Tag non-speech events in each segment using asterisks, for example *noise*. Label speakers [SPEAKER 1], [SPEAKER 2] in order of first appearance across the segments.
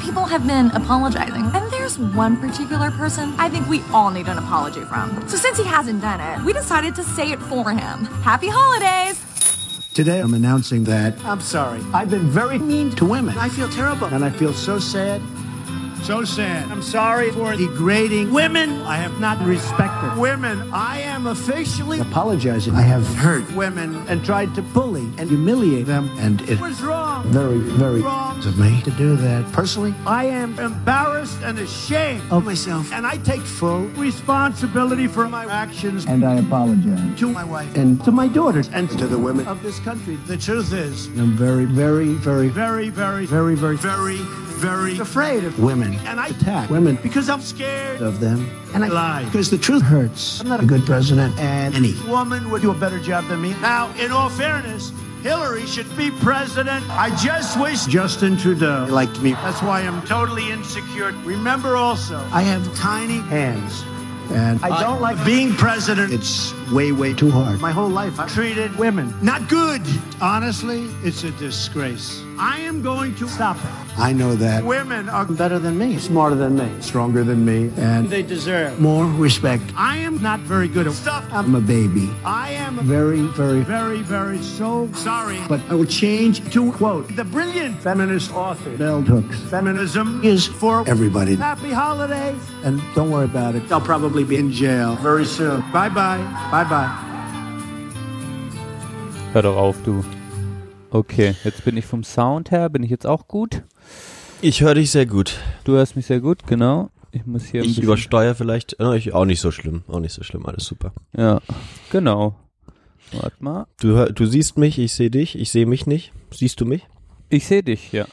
[SPEAKER 1] People have been apologizing, and there's one particular person I think we all need an apology from. So since he hasn't done it, we decided to say it for him. Happy holidays!
[SPEAKER 2] Today I'm announcing that I'm sorry. I've been very mean to women. I feel terrible. And I feel so sad. So sad. I'm sorry for degrading women. I have not respected women. I am officially apologizing. I have hurt women and tried to bully and humiliate them. And it was wrong. Very, very wrong of me to do that. Personally, I am embarrassed and ashamed of myself. And I take full responsibility for my actions. And I apologize to my wife and to my daughters and to the women of this country. The truth is, I'm very, very, very, very, very, very, very, very, very afraid of women. And I attack women because I'm scared of them. And I lie because the truth hurts. I'm not a good president, and any woman would do a better job than me. Now, in all fairness, Hillary should be president. I just wish Justin Trudeau liked me. That's why I'm totally insecure. Remember also, I have tiny hands. And I don't like being president. It's way, way too hard. My whole life I treated women not good. Honestly, it's a disgrace. I am going to stop it. I know that women are better than me, smarter than me, stronger than me, and they deserve more respect. I am not very good at stuff. I'm a baby. I am very, very, very, very so sorry. But I will change to quote the brilliant feminist author Bell Hooks. Feminism is for everybody. Happy holidays. And don't worry about it. I'll probably be in jail very soon. Bye bye. Bye bye.
[SPEAKER 3] Hör doch auf, du. Okay, jetzt bin ich vom Sound her, bin ich jetzt auch gut?
[SPEAKER 4] Ich höre dich sehr gut.
[SPEAKER 3] Du hörst mich sehr gut, genau. Ich muss hier ein
[SPEAKER 4] Ich übersteuere vielleicht. Äh, ich, auch nicht so schlimm. Auch nicht so schlimm. Alles super.
[SPEAKER 3] Ja, genau. Warte mal.
[SPEAKER 4] Du, du siehst mich, ich sehe dich. Ich sehe mich nicht. Siehst du mich?
[SPEAKER 3] Ich sehe dich, ja.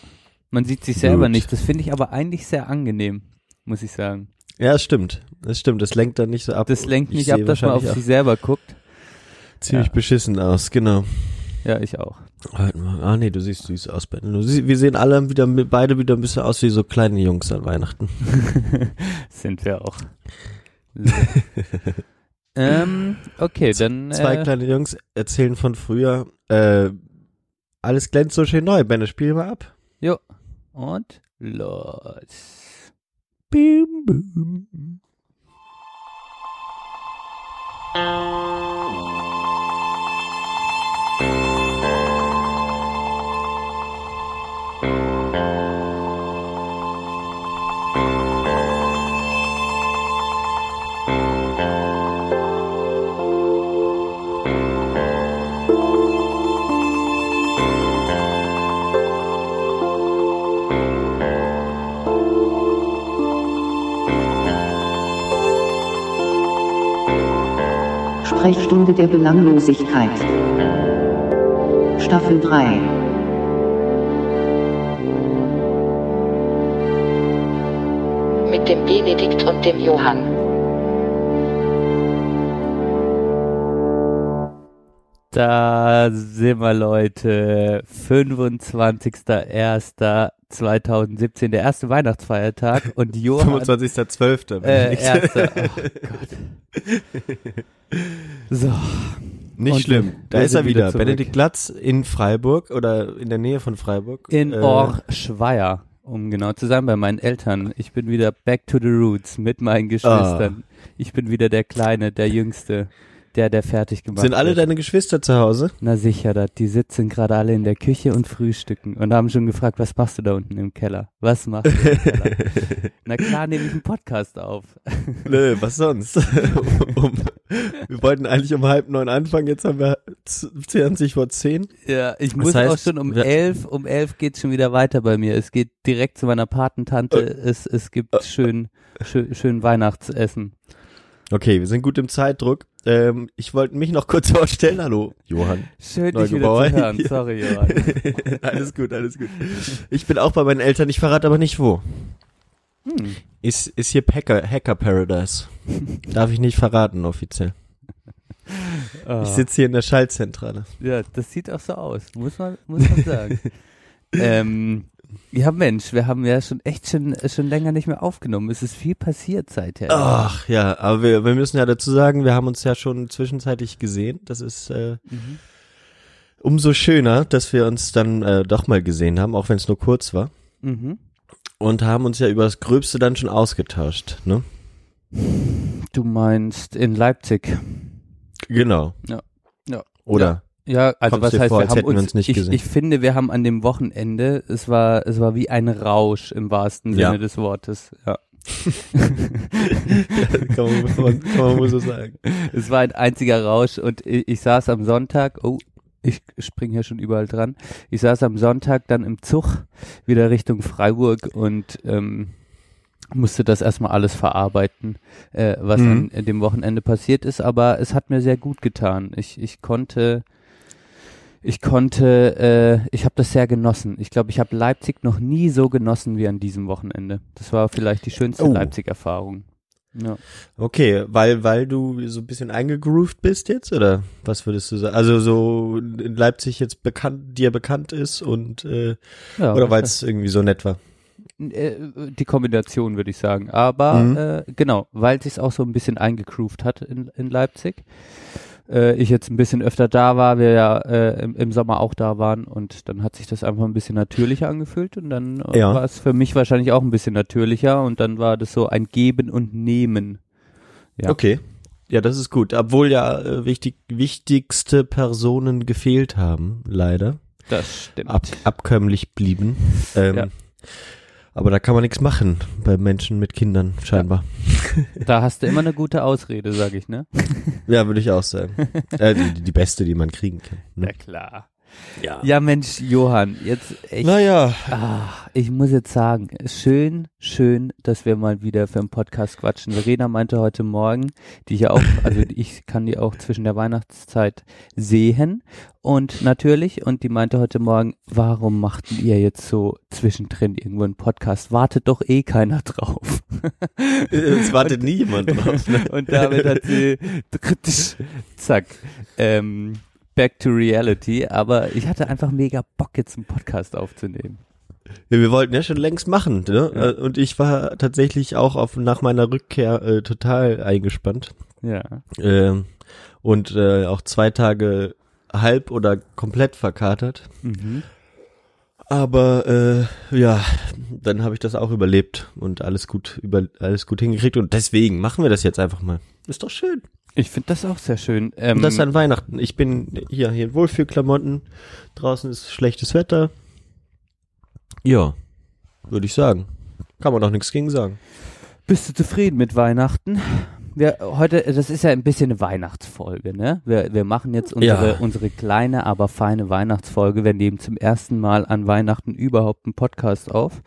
[SPEAKER 3] Man sieht sich selber
[SPEAKER 4] Gut.
[SPEAKER 3] nicht. Das finde ich aber eigentlich sehr angenehm, muss ich sagen.
[SPEAKER 4] Ja, es stimmt. Das stimmt. Das lenkt dann nicht so ab.
[SPEAKER 3] Das lenkt
[SPEAKER 4] Ich
[SPEAKER 3] nicht ab, dass man auf sich selber guckt.
[SPEAKER 4] ziemlich
[SPEAKER 3] Ja.
[SPEAKER 4] beschissen aus. Genau.
[SPEAKER 3] Ja, ich auch.
[SPEAKER 4] Mal. Ah nee, du siehst süß aus, Ben. Du sie- Wir sehen alle wieder, beide wieder ein bisschen aus wie so kleine Jungs an Weihnachten. *laughs*
[SPEAKER 3] Sind wir auch. So. *laughs* ähm, okay, dann.
[SPEAKER 4] Zwei
[SPEAKER 3] äh,
[SPEAKER 4] kleine Jungs erzählen von früher. Äh, alles glänzt so schön neu. Ben, spiel mal ab.
[SPEAKER 3] Jo. Und los.
[SPEAKER 4] Bim, bim.
[SPEAKER 5] Sprechstunde der Belanglosigkeit. Staffel 3.
[SPEAKER 6] mit dem Benedikt und dem Johann.
[SPEAKER 3] Da sind wir, Leute. 25.01.2017, der erste Weihnachtsfeiertag. Und *laughs* Johann.
[SPEAKER 4] 25.12.
[SPEAKER 3] Äh, erster. Oh Gott. So.
[SPEAKER 4] Nicht
[SPEAKER 3] Und
[SPEAKER 4] schlimm. Da ist er
[SPEAKER 3] wieder
[SPEAKER 4] wieder. Benedikt Glatz in Freiburg oder in der Nähe von Freiburg.
[SPEAKER 3] In
[SPEAKER 4] Äh,
[SPEAKER 3] Orschweier, um genau zu sein, bei meinen Eltern. Ich bin wieder back to the roots mit meinen Geschwistern. Ich bin wieder der Kleine, der Jüngste, der, der fertig gemacht
[SPEAKER 4] Sind alle
[SPEAKER 3] wird.
[SPEAKER 4] deine Geschwister zu Hause?
[SPEAKER 3] Na sicher, dat, die sitzen gerade alle in der Küche und frühstücken und haben schon gefragt, was machst du da unten im Keller? Was machst du im Keller? *laughs* Na klar, nehme ich einen Podcast auf. *laughs*
[SPEAKER 4] Nö, was sonst? *laughs* um, wir wollten eigentlich um halb neun anfangen, jetzt haben wir z- 20 vor zehn.
[SPEAKER 3] Ja, ich
[SPEAKER 4] Das
[SPEAKER 3] muss
[SPEAKER 4] heißt,
[SPEAKER 3] auch schon um elf, um elf geht's schon wieder weiter bei mir. Es geht direkt zu meiner Patentante.
[SPEAKER 4] Äh.
[SPEAKER 3] Es, es gibt schön, schön, schön Weihnachtsessen.
[SPEAKER 4] Okay, wir sind gut im Zeitdruck. Ähm, ich wollte mich noch kurz *laughs* vorstellen. Hallo, Johann.
[SPEAKER 3] Schön, dich wieder zu hören. *laughs* Sorry, Johann. *laughs*
[SPEAKER 4] alles gut, alles gut. Ich bin auch bei meinen Eltern, ich verrate aber nicht wo.
[SPEAKER 3] Hm.
[SPEAKER 4] Ist, ist hier Hacker, Hacker Paradise. Darf ich nicht verraten offiziell.
[SPEAKER 3] Ah.
[SPEAKER 4] Ich sitze hier in der Schaltzentrale.
[SPEAKER 3] Ja, das sieht auch so aus, muss man, muss man sagen. ähm, ja, Mensch, wir haben ja schon echt schon, schon länger nicht mehr aufgenommen. Es ist viel passiert seither.
[SPEAKER 4] Ach ja, aber wir, wir müssen ja dazu sagen, wir haben uns ja schon zwischenzeitlich gesehen. Das ist äh,
[SPEAKER 3] Mhm.
[SPEAKER 4] umso schöner, dass wir uns dann äh, doch mal gesehen haben, auch wenn es nur kurz war.
[SPEAKER 3] Mhm.
[SPEAKER 4] und haben uns ja über das Gröbste dann schon ausgetauscht, ne?
[SPEAKER 3] Du meinst in Leipzig.
[SPEAKER 4] Genau.
[SPEAKER 3] Ja. Ja.
[SPEAKER 4] Oder?
[SPEAKER 3] Ja, also
[SPEAKER 4] Kommst
[SPEAKER 3] was heißt,
[SPEAKER 4] vor,
[SPEAKER 3] wir haben uns,
[SPEAKER 4] uns nicht
[SPEAKER 3] ich,
[SPEAKER 4] gesehen?
[SPEAKER 3] ich finde, wir haben an dem Wochenende, es war, es war wie ein Rausch im wahrsten
[SPEAKER 4] Ja.
[SPEAKER 3] Sinne des Wortes. Ja. *laughs*
[SPEAKER 4] kann, man, kann man so sagen. *laughs*
[SPEAKER 3] Es war ein einziger Rausch und ich, ich saß am Sonntag, oh, ich spring hier schon überall dran. Ich saß am Sonntag dann im Zug wieder Richtung Freiburg und ähm, musste das erstmal alles verarbeiten, äh, was
[SPEAKER 4] Mhm.
[SPEAKER 3] an dem Wochenende passiert ist, aber es hat mir sehr gut getan. Ich, ich konnte ich konnte, äh, ich habe das sehr genossen. Ich glaube, ich habe Leipzig noch nie so genossen wie an diesem Wochenende. Das war vielleicht die schönste
[SPEAKER 4] Oh.
[SPEAKER 3] Leipzig-Erfahrung. Ja.
[SPEAKER 4] Okay, weil, weil du so ein bisschen eingegroovt bist jetzt, oder was würdest du sagen? Also so in Leipzig jetzt bekannt, dir bekannt ist und äh,
[SPEAKER 3] Ja,
[SPEAKER 4] oder weil es irgendwie so nett war?
[SPEAKER 3] Äh, die Kombination würde ich sagen. Aber
[SPEAKER 4] Mhm.
[SPEAKER 3] äh, genau, weil es sich auch so ein bisschen eingegroovt hat in, in Leipzig. Äh, ich jetzt ein bisschen öfter da war, wir ja äh, im, im Sommer auch da waren und dann hat sich das einfach ein bisschen natürlicher angefühlt und dann äh,
[SPEAKER 4] Ja.
[SPEAKER 3] war es für mich wahrscheinlich auch ein bisschen natürlicher und dann war das so ein Geben und Nehmen. Ja.
[SPEAKER 4] Okay. Ja, das ist gut. Obwohl ja äh, wichtig, wichtigste Personen gefehlt haben, leider.
[SPEAKER 3] Das stimmt.
[SPEAKER 4] Ab, abkömmlich blieben. Ähm,
[SPEAKER 3] Ja.
[SPEAKER 4] Aber da kann man nichts machen bei Menschen mit Kindern, scheinbar. *laughs*
[SPEAKER 3] Da hast du immer eine gute Ausrede, sag ich, ne?
[SPEAKER 4] Ja, würde ich auch sagen. *laughs* äh, die, die beste, die man kriegen kann. Ne?
[SPEAKER 3] klar.
[SPEAKER 4] Ja.
[SPEAKER 3] Ja, Mensch, Johann, jetzt echt.
[SPEAKER 4] Naja,
[SPEAKER 3] Ah, ich muss jetzt sagen, schön, schön, dass wir mal wieder für einen Podcast quatschen. Verena meinte heute Morgen, die ich ja auch, *laughs* also ich kann die auch zwischen der Weihnachtszeit sehen und natürlich, und die meinte heute Morgen, warum machten ihr jetzt so zwischendrin irgendwo einen Podcast? Wartet doch eh keiner drauf. *laughs*
[SPEAKER 4] es wartet nie jemand drauf. Ne? *laughs*
[SPEAKER 3] Und damit hat sie zack, ähm, back to reality. Aber ich hatte einfach mega Bock, jetzt einen Podcast aufzunehmen.
[SPEAKER 4] Ja, wir wollten ja schon längst machen, ne?
[SPEAKER 3] Ja.
[SPEAKER 4] Äh, Und ich war tatsächlich auch auf nach meiner Rückkehr äh, total eingespannt.
[SPEAKER 3] Ja.
[SPEAKER 4] Ähm, und äh, auch zwei Tage halb oder komplett verkatert.
[SPEAKER 3] Mhm.
[SPEAKER 4] Aber äh, ja, dann habe ich das auch überlebt und alles gut über alles gut hingekriegt und deswegen machen wir das jetzt einfach mal. Ist doch schön.
[SPEAKER 3] Ich finde das auch sehr schön. Ähm,
[SPEAKER 4] Und das an Weihnachten. Ich bin hier hier in Wohlfühlklamotten. Draußen ist schlechtes Wetter. Ja, würde ich sagen. Kann man doch nichts gegen sagen.
[SPEAKER 3] bist du zufrieden mit Weihnachten? Wir, heute, das ist ja ein bisschen eine Weihnachtsfolge, ne? Wir, wir machen jetzt unsere,
[SPEAKER 4] Ja.
[SPEAKER 3] unsere kleine, aber feine Weihnachtsfolge. Wir nehmen zum ersten Mal an Weihnachten überhaupt einen Podcast auf.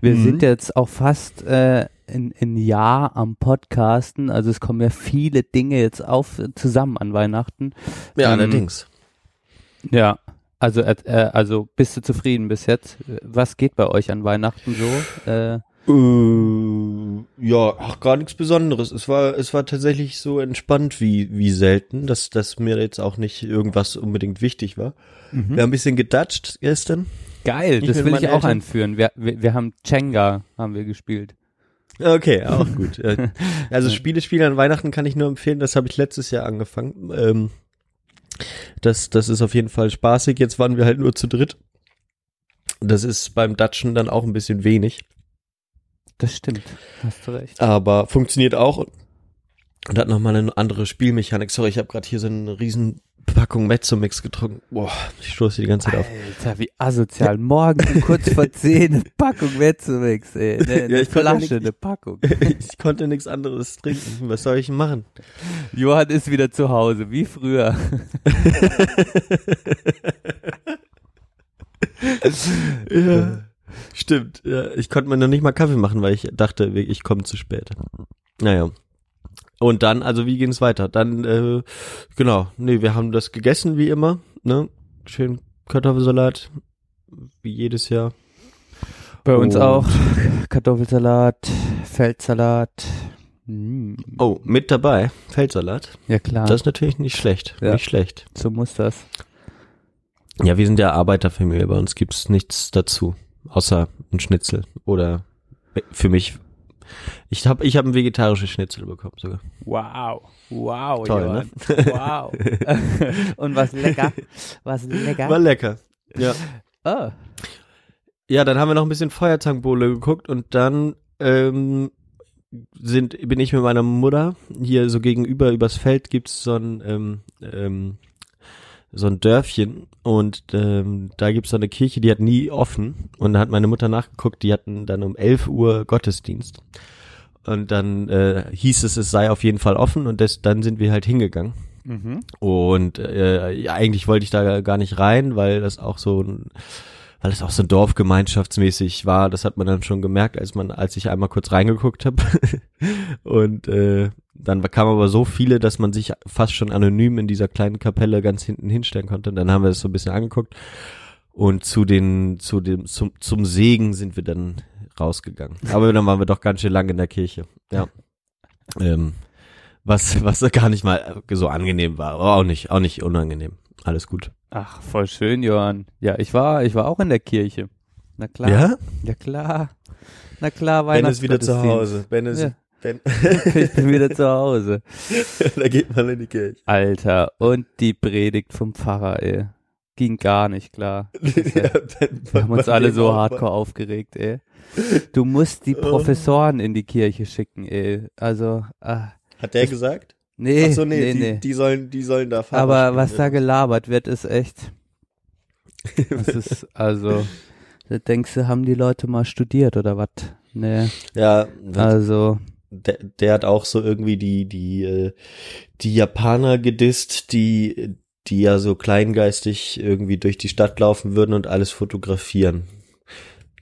[SPEAKER 3] Wir
[SPEAKER 4] Mhm.
[SPEAKER 3] sind jetzt auch fast äh, ein, ein Jahr am Podcasten. Also es kommen ja viele Dinge jetzt auf zusammen an Weihnachten.
[SPEAKER 4] Ja,
[SPEAKER 3] Ähm,
[SPEAKER 4] allerdings.
[SPEAKER 3] Ja. Also, äh, äh, also bist du zufrieden bis jetzt? Was geht bei euch an Weihnachten so? Äh,
[SPEAKER 4] Äh, ja, ach, gar nichts Besonderes. Es war, es war tatsächlich so entspannt wie, wie selten, dass, dass mir jetzt auch nicht irgendwas unbedingt wichtig war. Wir haben ein bisschen gedatscht gestern.
[SPEAKER 3] Geil,
[SPEAKER 4] Ich
[SPEAKER 3] das will ich auch
[SPEAKER 4] Eltern.
[SPEAKER 3] einführen. Wir, wir, wir haben Jenga, haben wir gespielt.
[SPEAKER 4] Okay, auch *laughs* gut. Äh, Also Spiele spielen an Weihnachten kann ich nur empfehlen. Das habe ich letztes Jahr angefangen. Ähm, das, das ist auf jeden Fall spaßig. Jetzt waren wir halt nur zu dritt. Das ist beim Datschen dann auch ein bisschen wenig.
[SPEAKER 3] Das stimmt, hast du recht.
[SPEAKER 4] aber funktioniert auch und, hat nochmal eine andere Spielmechanik. Sorry, ich habe gerade hier so eine riesen Packung Mezzomix getrunken. Boah, ich stoße die ganze Zeit auf.
[SPEAKER 3] Alter, wie asozial. Morgen um kurz vor *laughs* 10 eine Packung Mezzomix, ey. Eine, eine
[SPEAKER 4] Ja,
[SPEAKER 3] Flasche, eine Packung.
[SPEAKER 4] Ich konnte nichts *laughs* anderes trinken. Was soll ich denn machen?
[SPEAKER 3] Johann ist wieder zu Hause, wie früher. *laughs*
[SPEAKER 4] Ja, stimmt. Ja, ich konnte mir noch nicht mal Kaffee machen, weil ich dachte, ich komme zu spät. Naja. Und dann, also wie ging es weiter? Dann, äh, genau, nee, wir haben das gegessen wie immer, ne? Schön Kartoffelsalat, wie jedes Jahr.
[SPEAKER 3] Bei uns
[SPEAKER 4] Und-
[SPEAKER 3] auch Kartoffelsalat, Feldsalat. Mm.
[SPEAKER 4] Oh, mit dabei, Feldsalat.
[SPEAKER 3] Ja klar,
[SPEAKER 4] Das ist natürlich nicht schlecht.
[SPEAKER 3] Ja.
[SPEAKER 4] Nicht schlecht.
[SPEAKER 3] so muss das.
[SPEAKER 4] Ja, wir sind ja Arbeiterfamilie, bei uns gibt's nichts dazu. Außer ein Schnitzel. Oder für mich. Ich habe ich hab ein vegetarisches Schnitzel bekommen sogar.
[SPEAKER 3] Wow, wow,
[SPEAKER 4] Toll, ne?
[SPEAKER 3] Wow. *laughs* Und was lecker, was lecker.
[SPEAKER 4] War lecker. Ja.
[SPEAKER 3] oh.
[SPEAKER 4] ja, dann haben wir noch ein bisschen Feuerzangenbowle geguckt und dann ähm, sind bin ich mit meiner Mutter hier so gegenüber übers Feld gibt's so ein ähm, ähm, so ein Dörfchen und ähm, da gibt's so eine Kirche, die hat nie offen und da hat meine Mutter nachgeguckt, die hatten dann um 11 Uhr Gottesdienst und dann äh, hieß es, es sei auf jeden Fall offen und das, dann sind wir halt hingegangen
[SPEAKER 3] Mhm.
[SPEAKER 4] und äh, ja, eigentlich wollte ich da gar nicht rein, weil das auch so ein weil es auch so dorfgemeinschaftsmäßig war, das hat man dann schon gemerkt, als man, als ich einmal kurz reingeguckt habe. *laughs* und äh, dann kamen aber so viele, dass man sich fast schon anonym in dieser kleinen Kapelle ganz hinten hinstellen konnte. Und dann haben wir das so ein bisschen angeguckt. Und zu den, zu dem, zum, zum Segen sind wir dann rausgegangen. Aber dann waren wir doch ganz schön lang in der Kirche. Ja. Ähm, was, was gar nicht mal so angenehm war, aber auch nicht, auch nicht unangenehm. Alles gut.
[SPEAKER 3] Ach, voll schön, Johann. Ja, ich war, ich war auch in der Kirche. Na klar.
[SPEAKER 4] Ja?
[SPEAKER 3] Ja, klar. Na klar,
[SPEAKER 4] Ben ist wieder zu. Hause. Ben ist,
[SPEAKER 3] Ja.
[SPEAKER 4] Ben, *laughs*
[SPEAKER 3] ich bin wieder zu Hause. *laughs*
[SPEAKER 4] da geht man in die Kirche.
[SPEAKER 3] Alter, und die Predigt vom Pfarrer, ey. Ging gar nicht klar. *laughs*
[SPEAKER 4] Ja,
[SPEAKER 3] Wir haben uns alle so hardcore aufgeregt, ey. Du musst die Professoren in die Kirche schicken, ey. Also, ah,
[SPEAKER 4] Hat der gesagt?
[SPEAKER 3] nee,
[SPEAKER 4] Ach so, nee,
[SPEAKER 3] nee,
[SPEAKER 4] die,
[SPEAKER 3] nee.
[SPEAKER 4] die sollen, die sollen da fahren.
[SPEAKER 3] Aber was da gelabert wird, ist echt. Das ist, also, da denkst du, haben die Leute mal studiert oder was? Nee,
[SPEAKER 4] Ja,
[SPEAKER 3] also,
[SPEAKER 4] der, der hat auch so irgendwie die, die, äh, die Japaner gedisst, die, die ja so kleingeistig irgendwie durch die Stadt laufen würden und alles fotografieren.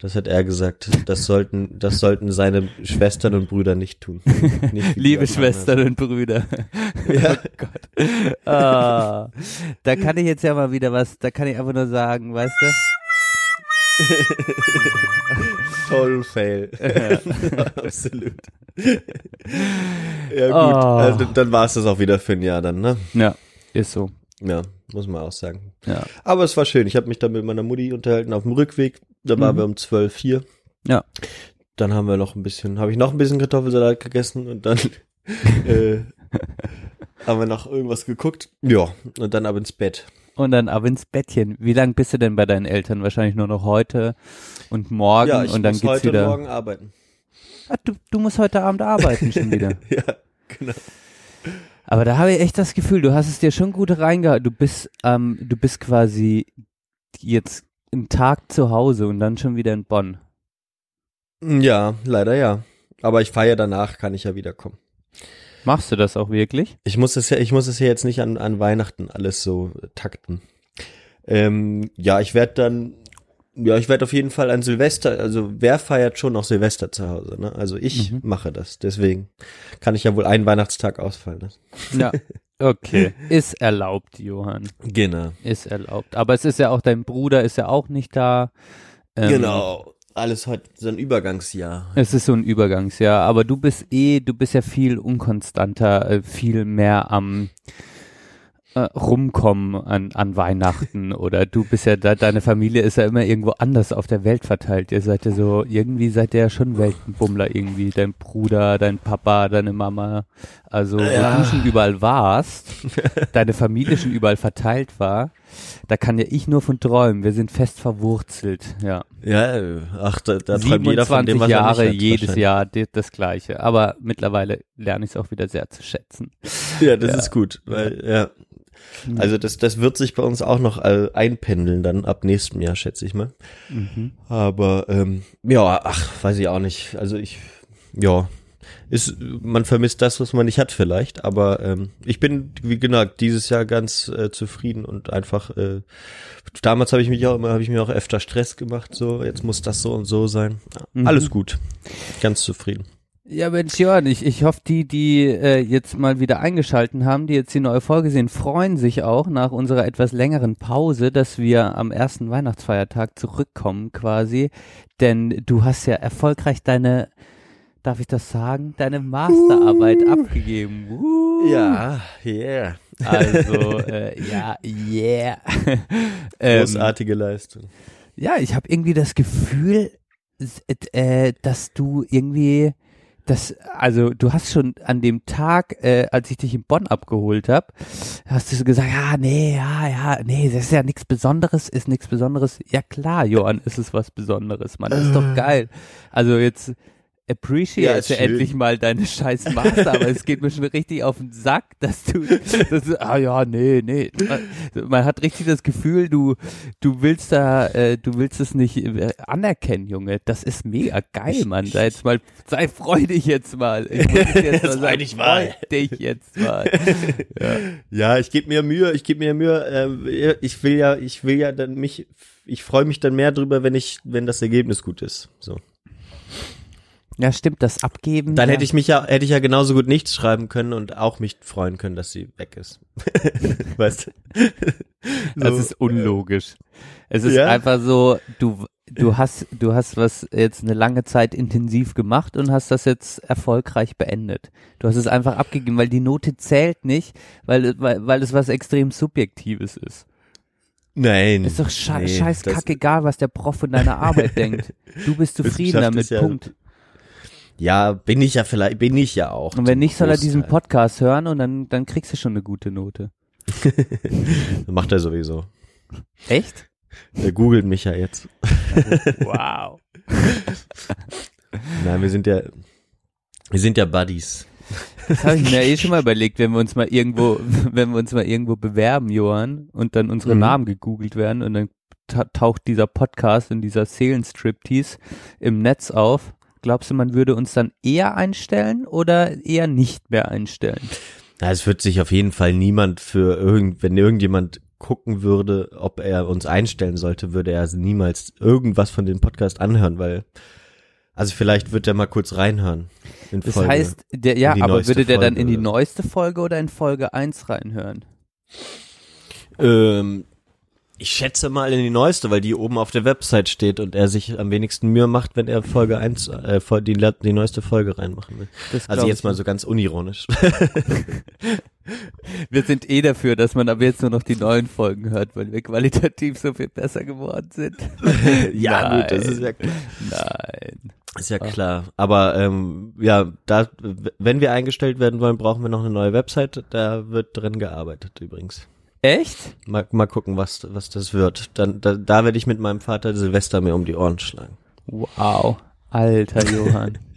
[SPEAKER 4] Das hat er gesagt. Das sollten, das sollten seine Schwestern und Brüder nicht tun. *laughs* Nicht
[SPEAKER 3] liebe. Schwestern und Brüder. *laughs*
[SPEAKER 4] Ja.
[SPEAKER 3] Oh Gott. Ah, da kann ich jetzt ja mal wieder was, da kann ich einfach nur sagen, weißt du? *laughs*
[SPEAKER 4] Toll fail. *laughs* Absolut. ja gut,
[SPEAKER 3] Oh.
[SPEAKER 4] also, dann war es das auch wieder für ein Jahr dann, ne?
[SPEAKER 3] Ja, ist so.
[SPEAKER 4] Ja, muss man auch sagen.
[SPEAKER 3] Ja.
[SPEAKER 4] Aber es war schön. Ich habe mich dann mit meiner Mutti unterhalten auf dem Rückweg. Da waren
[SPEAKER 3] Mhm.
[SPEAKER 4] wir um 12 hier.
[SPEAKER 3] Ja.
[SPEAKER 4] Dann haben wir noch ein bisschen, habe ich noch ein bisschen Kartoffelsalat gegessen und dann *laughs* äh, haben wir noch irgendwas geguckt. Ja, und dann ab ins Bett.
[SPEAKER 3] Und dann ab ins Bettchen. Wie lange bist du denn bei deinen Eltern? Wahrscheinlich nur noch heute und morgen
[SPEAKER 4] ja, ich
[SPEAKER 3] und dann
[SPEAKER 4] muss
[SPEAKER 3] geht's
[SPEAKER 4] heute
[SPEAKER 3] wieder.
[SPEAKER 4] morgen arbeiten.
[SPEAKER 3] Ah, du, du musst heute Abend arbeiten schon wieder. *laughs*
[SPEAKER 4] Ja, genau.
[SPEAKER 3] Aber da habe ich echt das Gefühl, du hast es dir schon gut reingehalten. Du bist, ähm, du bist quasi jetzt einen Tag zu Hause und dann schon wieder in Bonn.
[SPEAKER 4] Ja, leider ja. Aber ich feiere danach, kann ich ja wiederkommen.
[SPEAKER 3] Machst du das auch wirklich?
[SPEAKER 4] Ich muss es ja, ich muss es ja jetzt nicht an, an Weihnachten alles so takten. Ähm, ja, ich werde dann, ja, ich werde auf jeden Fall an Silvester, also wer feiert schon noch Silvester zu Hause, ne? Also ich
[SPEAKER 3] Mhm.
[SPEAKER 4] mache das, deswegen kann ich ja wohl einen Weihnachtstag ausfallen lassen.
[SPEAKER 3] Ja. *laughs* Okay. Ist erlaubt, Johann.
[SPEAKER 4] Genau.
[SPEAKER 3] Ist erlaubt. Aber es ist ja auch, dein Bruder ist ja auch nicht da. Ähm,
[SPEAKER 4] Genau. Alles heute so ein Übergangsjahr.
[SPEAKER 3] Es ist so ein Übergangsjahr, aber du bist eh, du bist ja viel unkonstanter, äh, viel mehr am äh, rumkommen an, an Weihnachten *laughs* oder du bist ja da, deine Familie ist ja immer irgendwo anders auf der Welt verteilt. Ihr seid ja so, irgendwie seid ihr ja schon Weltenbummler irgendwie, dein Bruder, dein Papa, deine Mama. Also,
[SPEAKER 4] Ja.
[SPEAKER 3] wo du schon überall warst, *laughs* deine Familie schon überall verteilt war, da kann ja ich nur von träumen. Wir sind fest verwurzelt, ja.
[SPEAKER 4] Ja, ach, da, da träumt jeder von
[SPEAKER 3] 27
[SPEAKER 4] dem, was
[SPEAKER 3] Jahre,
[SPEAKER 4] er nicht hat,
[SPEAKER 3] jedes. Jahr das Gleiche. Aber mittlerweile lerne ich es auch wieder sehr zu schätzen.
[SPEAKER 4] Ja, das
[SPEAKER 3] Ja.
[SPEAKER 4] ist gut, weil, ja. Also das, das wird sich bei uns auch noch äh, einpendeln dann ab nächstem Jahr, schätze ich mal.
[SPEAKER 3] Mhm.
[SPEAKER 4] Aber ähm, ja, ach, weiß ich auch nicht. Also ich, ja, ist, man vermisst das, was man nicht hat vielleicht. Aber ähm, ich bin, wie gesagt, dieses Jahr ganz äh, zufrieden und einfach. Äh, damals habe ich mich auch immer, habe ich mir auch öfter Stress gemacht. So, jetzt muss das so und so sein.
[SPEAKER 3] Mhm.
[SPEAKER 4] Alles gut, ganz zufrieden.
[SPEAKER 3] Ja, Mensch, Jörn, ich, ich hoffe, die, die äh, jetzt mal wieder eingeschalten haben, die jetzt die neue Folge sehen, freuen sich auch nach unserer etwas längeren Pause, dass wir am ersten Weihnachtsfeiertag zurückkommen quasi. Denn du hast ja erfolgreich deine, darf ich das sagen, deine Masterarbeit abgegeben. Uh.
[SPEAKER 4] Ja, yeah.
[SPEAKER 3] Also, äh, *laughs* ja, yeah. *laughs* ähm,
[SPEAKER 4] Großartige Leistung.
[SPEAKER 3] ja, ich habe irgendwie das Gefühl, äh, dass du irgendwie das, also du hast schon an dem Tag, äh, als ich dich in Bonn abgeholt habe, hast du so gesagt, ja, nee, ja, ja, nee, das ist ja nichts Besonderes, ist nichts Besonderes. Ja klar, Johann, ist es was Besonderes, Mann, das ist doch geil. Also jetzt appreciate
[SPEAKER 4] Ja,
[SPEAKER 3] ja, endlich mal deine scheiß Master, aber es geht mir schon richtig auf den Sack, dass du, dass du ah ja, nee, nee. Man hat richtig das Gefühl, du, du willst da, äh, du willst es nicht äh, anerkennen, Junge. Das ist mega geil, Mann. Sei jetzt mal, sei freudig jetzt mal. Ich jetzt mal
[SPEAKER 4] Sei mal.
[SPEAKER 3] jetzt mal.
[SPEAKER 4] Ja, ich gebe mir Mühe, ich gebe mir Mühe. Äh, ich will ja, ich will ja dann mich, ich freue mich dann mehr drüber, wenn ich, wenn das Ergebnis gut ist. So.
[SPEAKER 3] Ja, stimmt, das Abgeben.
[SPEAKER 4] Dann
[SPEAKER 3] ja.
[SPEAKER 4] hätte ich mich ja, hätte ich ja genauso gut nichts schreiben können und auch mich freuen können, dass sie weg ist. *laughs* weißt du?
[SPEAKER 3] Das
[SPEAKER 4] So.
[SPEAKER 3] ist unlogisch. Es ist
[SPEAKER 4] Ja?
[SPEAKER 3] einfach so, du, du hast, du hast was jetzt eine lange Zeit intensiv gemacht und hast das jetzt erfolgreich beendet. Du hast es einfach abgegeben, weil die Note zählt nicht, weil, weil, weil es was extrem Subjektives ist.
[SPEAKER 4] Nein.
[SPEAKER 3] Ist doch sche
[SPEAKER 4] Nee,
[SPEAKER 3] scheiß
[SPEAKER 4] das-
[SPEAKER 3] kackegal, was der Prof von deiner Arbeit denkt. *laughs* Du bist zufrieden damit,
[SPEAKER 4] ja-
[SPEAKER 3] Punkt.
[SPEAKER 4] Ja, bin ich ja vielleicht, bin ich ja auch.
[SPEAKER 3] Und wenn nicht, soll er diesen. Podcast hören und dann, dann kriegst du schon eine gute Note. *laughs*
[SPEAKER 4] Macht er sowieso.
[SPEAKER 3] Echt?
[SPEAKER 4] Der googelt mich ja jetzt. *laughs*
[SPEAKER 3] Wow. *laughs*
[SPEAKER 4] Nein, wir sind ja, wir sind ja Buddies.
[SPEAKER 3] Das habe ich mir eh schon mal überlegt, wenn wir uns mal irgendwo, wenn wir uns mal irgendwo bewerben, Johann, und dann unsere
[SPEAKER 4] Mhm.
[SPEAKER 3] Namen gegoogelt werden und dann ta taucht dieser Podcast in dieser Seelenstriptease im Netz auf. Glaubst du, man würde uns dann eher einstellen oder eher nicht mehr einstellen?
[SPEAKER 4] Na, es wird sich auf jeden Fall niemand für irgend, wenn irgendjemand gucken würde, ob er uns einstellen sollte, würde er niemals irgendwas von dem Podcast anhören, weil, also vielleicht wird er mal kurz reinhören. In
[SPEAKER 3] Das
[SPEAKER 4] Folge.
[SPEAKER 3] heißt, der, ja, aber würde der dann
[SPEAKER 4] Folge
[SPEAKER 3] in die neueste Folge oder in Folge 1 reinhören?
[SPEAKER 4] ähm, ich schätze mal in die neueste, weil die oben auf der Website steht und er sich am wenigsten Mühe macht, wenn er Folge 1, äh, die, die neueste Folge reinmachen will.
[SPEAKER 3] Das
[SPEAKER 4] Also jetzt mal so ganz unironisch. *laughs*
[SPEAKER 3] Wir sind eh dafür, dass man aber jetzt nur noch die neuen Folgen hört, weil wir qualitativ so viel besser geworden sind. *laughs*
[SPEAKER 4] ja,
[SPEAKER 3] Nein.
[SPEAKER 4] gut, das ist ja klar.
[SPEAKER 3] Nein.
[SPEAKER 4] Ist ja klar. Aber ähm, ja, da, wenn wir eingestellt werden wollen, brauchen wir noch eine neue Website. Da wird drin gearbeitet übrigens.
[SPEAKER 3] Echt?
[SPEAKER 4] Mal, mal gucken, was, was das wird. Dann, da, da werde ich mit meinem Vater Silvester mir um die Ohren schlagen.
[SPEAKER 3] Wow. Alter Johann. *laughs*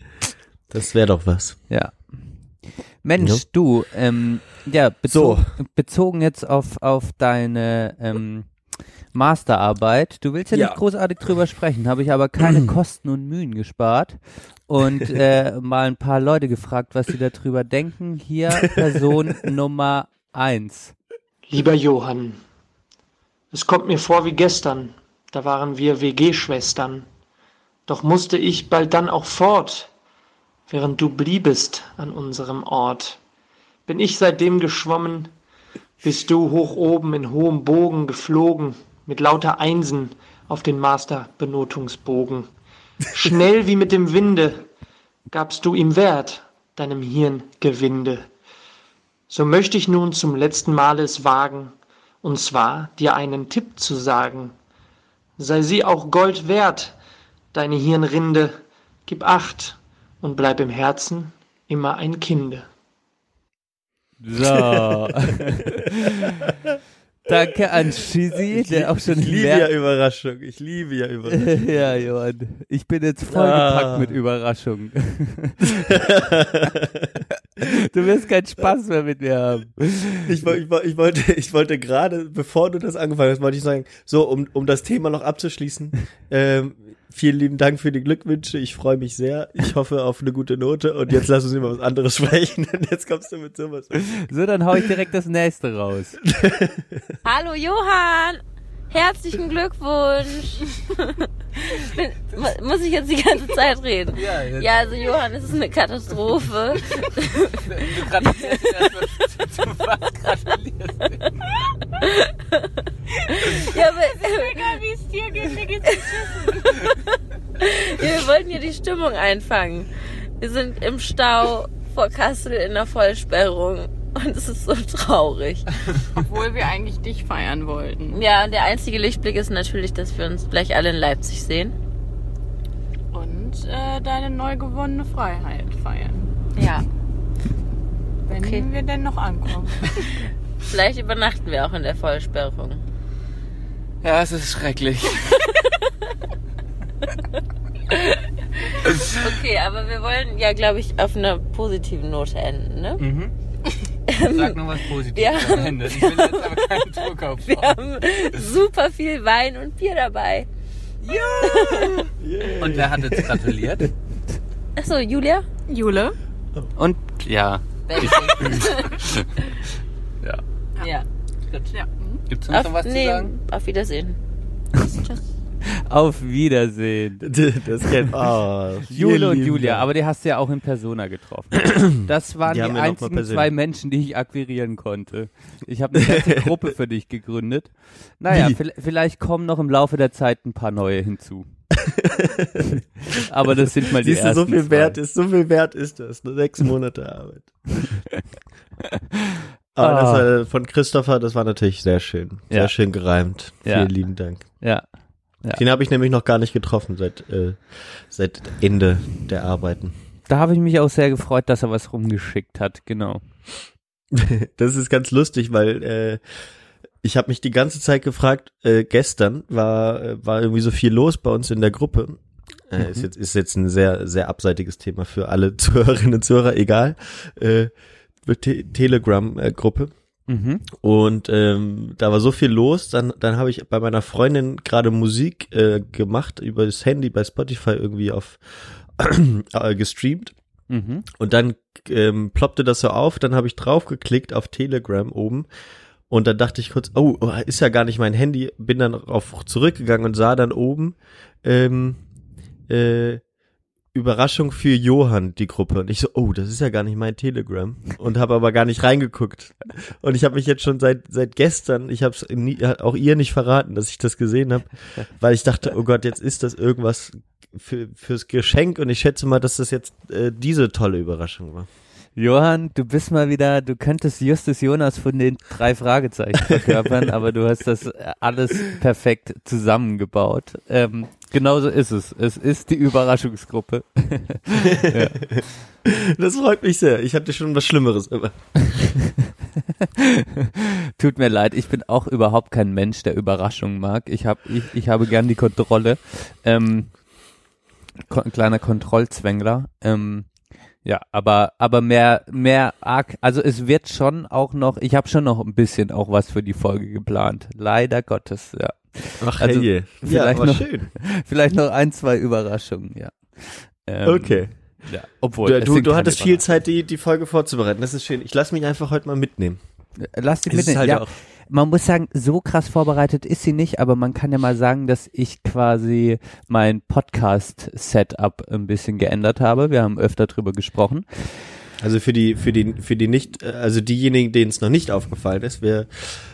[SPEAKER 4] Das wäre doch was.
[SPEAKER 3] ja. Mensch,
[SPEAKER 4] Ja.
[SPEAKER 3] du, ähm, ja, bezo
[SPEAKER 4] So.
[SPEAKER 3] bezogen jetzt auf, auf deine ähm, Masterarbeit. Du willst ja,
[SPEAKER 4] Ja.
[SPEAKER 3] nicht großartig drüber sprechen, habe ich aber keine *clears throat* Kosten und Mühen gespart und *laughs* äh, mal ein paar Leute gefragt, was sie darüber denken. Hier Person *laughs* Nummer eins.
[SPEAKER 7] Lieber Johann, es kommt mir vor wie gestern, da waren wir WG-Schwestern. Doch musste ich bald dann auch fort, während du bliebest an unserem Ort. Bin ich seitdem geschwommen, bist du hoch oben in hohem Bogen geflogen, mit lauter Einsen auf den Masterbenotungsbogen. Schnell wie mit dem Winde gabst du ihm Wert, deinem Hirngewinde. So möchte ich nun zum letzten Male es wagen, und zwar dir einen Tipp zu sagen. Sei sie auch Gold wert, deine Hirnrinde, gib acht und bleib im Herzen immer ein Kinde.
[SPEAKER 3] So. *laughs* Danke an Shizzy, der auch schon
[SPEAKER 4] ich liebe
[SPEAKER 3] mehr-
[SPEAKER 4] ja Überraschung. Ich liebe ja Überraschung. *laughs*
[SPEAKER 3] ja, Johann. Ich bin jetzt vollgepackt
[SPEAKER 4] Ah.
[SPEAKER 3] mit Überraschungen. *laughs* du wirst keinen Spaß mehr mit mir haben.
[SPEAKER 4] Ich, ich, ich wollte, ich wollte gerade, bevor du das angefangen hast, wollte ich sagen, so, um, um das Thema noch abzuschließen, ähm, vielen lieben Dank für die Glückwünsche. Ich freue mich sehr. Ich hoffe auf eine gute Note. Und jetzt lass uns über was anderes *laughs* sprechen. Und jetzt kommst du mit sowas.
[SPEAKER 3] So, dann hau ich direkt das nächste raus. *laughs*
[SPEAKER 8] Hallo Johann! Herzlichen Glückwunsch! Bin, mu- muss ich jetzt die ganze Zeit reden?
[SPEAKER 3] Ja, jetzt-
[SPEAKER 8] Ja, also Johann, es ist eine Katastrophe.
[SPEAKER 3] Du gratulierst erstmal
[SPEAKER 8] Ja, aber, egal wie es dir geht, mir geht's ja, Wir wollten hier die Stimmung einfangen. Wir sind im Stau vor Kassel in der Vollsperrung und es ist so traurig.
[SPEAKER 9] Obwohl wir eigentlich dich feiern wollten.
[SPEAKER 8] Ja, und der einzige Lichtblick ist natürlich, dass wir uns gleich alle in Leipzig sehen.
[SPEAKER 9] Und äh, deine neu gewonnene Freiheit feiern.
[SPEAKER 8] Ja.
[SPEAKER 9] Wenn
[SPEAKER 8] Okay.
[SPEAKER 9] wir denn noch ankommen. *laughs*
[SPEAKER 8] Vielleicht übernachten wir auch in der Vollsperrung.
[SPEAKER 3] Ja, es ist schrecklich. *laughs* *laughs*
[SPEAKER 8] Okay, aber wir wollen ja, glaube ich, auf einer positiven Note enden, ne?
[SPEAKER 3] Mhm. Sag noch was Positives
[SPEAKER 8] Wir
[SPEAKER 3] am
[SPEAKER 8] haben-
[SPEAKER 3] Ende. Ich will jetzt aber keinen Druck aufbauen.
[SPEAKER 8] Wir haben super viel Wein und Bier dabei.
[SPEAKER 3] Und wer hat jetzt gratuliert?
[SPEAKER 8] Achso, Julia?
[SPEAKER 9] Jule?
[SPEAKER 3] Und ja, *laughs* ja.
[SPEAKER 8] Ja.
[SPEAKER 9] Ja.
[SPEAKER 3] Gibt's sonst noch was
[SPEAKER 8] nee,
[SPEAKER 3] zu sagen?
[SPEAKER 8] auf Wiedersehen.
[SPEAKER 3] Auf Wiedersehen. *laughs*
[SPEAKER 4] Das kennt, oh, *laughs*
[SPEAKER 3] Jule und Julia, aber die hast du ja auch in Persona getroffen. *clears throat* Das waren
[SPEAKER 4] Die
[SPEAKER 3] die, einzigen zwei Menschen, die ich akquirieren konnte. Ich habe eine ganze *laughs* Gruppe für dich gegründet. Naja,
[SPEAKER 4] Wie?
[SPEAKER 3] vi- vielleicht kommen noch im Laufe der Zeit ein paar neue hinzu. aber das sind mal die
[SPEAKER 4] Siehst du,
[SPEAKER 3] ersten
[SPEAKER 4] so viel
[SPEAKER 3] zwei.
[SPEAKER 4] wert ist, so viel wert ist das. Nur sechs Monate Arbeit. Aber das
[SPEAKER 3] Ah.
[SPEAKER 4] war von Christopher, das war natürlich sehr schön. Sehr
[SPEAKER 3] Ja.
[SPEAKER 4] schön gereimt.
[SPEAKER 3] Ja.
[SPEAKER 4] Vielen lieben Dank.
[SPEAKER 3] Ja. Ja.
[SPEAKER 4] Den habe ich nämlich noch gar nicht getroffen seit, äh, seit Ende der Arbeiten.
[SPEAKER 3] Da habe ich mich auch sehr gefreut, dass er was rumgeschickt hat, genau. *laughs*
[SPEAKER 4] Das ist ganz lustig, weil äh, ich habe mich die ganze Zeit gefragt, äh, gestern war, äh, war irgendwie so viel los bei uns in der Gruppe. Äh, ist, jetzt, ist jetzt ein sehr, sehr abseitiges Thema für alle *laughs* Zuhörerinnen und Zuhörer, egal. Äh, Te Telegram-Gruppe.
[SPEAKER 3] Mhm.
[SPEAKER 4] Und ähm, da war so viel los, dann, dann habe ich bei meiner Freundin gerade Musik äh, gemacht über das Handy bei Spotify irgendwie auf *clears throat* äh, gestreamt.
[SPEAKER 3] Mhm.
[SPEAKER 4] Und dann ähm, ploppte das so auf, dann habe ich draufgeklickt auf Telegram oben und dann dachte ich kurz, oh, ist ja gar nicht mein Handy, bin dann auf zurückgegangen und sah dann oben ähm, äh, Überraschung für Johann, die Gruppe. Und ich so, oh, das ist ja gar nicht mein Telegram. Und habe aber gar nicht reingeguckt. Und ich habe mich jetzt schon seit seit gestern, ich habe es auch ihr nicht verraten, dass ich das gesehen habe, *laughs* weil ich dachte, oh Gott, jetzt ist das irgendwas für, fürs Geschenk und ich schätze mal, dass das jetzt äh, diese tolle Überraschung war.
[SPEAKER 3] Johann, du bist mal wieder, du könntest Justus Jonas von den drei Fragezeichen verkörpern, *laughs* aber du hast das alles perfekt zusammengebaut. Ähm, genauso ist es. Es ist die Überraschungsgruppe. *laughs*
[SPEAKER 4] Das freut mich sehr. Ich hatte schon was Schlimmeres immer. *laughs*
[SPEAKER 3] Tut mir leid, ich bin auch überhaupt kein Mensch, der Überraschungen mag. Ich, hab, ich, ich habe gern die Kontrolle. Ähm, kleiner Kontrollzwängler. Ähm, ja, aber aber mehr mehr arg, also es wird schon auch noch, ich habe schon noch ein bisschen auch was für die Folge geplant. Leider Gottes, ja.
[SPEAKER 4] Ach
[SPEAKER 3] Also.
[SPEAKER 4] Ja,
[SPEAKER 3] vielleicht
[SPEAKER 4] aber
[SPEAKER 3] noch-
[SPEAKER 4] schön.
[SPEAKER 3] Vielleicht noch ein, zwei Überraschungen, ja. Ähm,
[SPEAKER 4] Okay.
[SPEAKER 3] Ja, obwohl
[SPEAKER 4] Du, du, du hattest viel Zeit, die, die Folge vorzubereiten. Das ist schön. Ich lasse mich einfach heute mal mitnehmen.
[SPEAKER 3] Lass
[SPEAKER 4] ist
[SPEAKER 3] mitnehmen.
[SPEAKER 4] halt
[SPEAKER 3] ja,
[SPEAKER 4] auch-
[SPEAKER 3] man muss sagen, so krass vorbereitet ist sie nicht, aber man kann ja mal sagen, dass ich quasi mein Podcast-Setup ein bisschen geändert habe. Wir haben öfter drüber gesprochen.
[SPEAKER 4] Also für die, für die, für die nicht, also diejenigen, denen es noch nicht aufgefallen ist, wir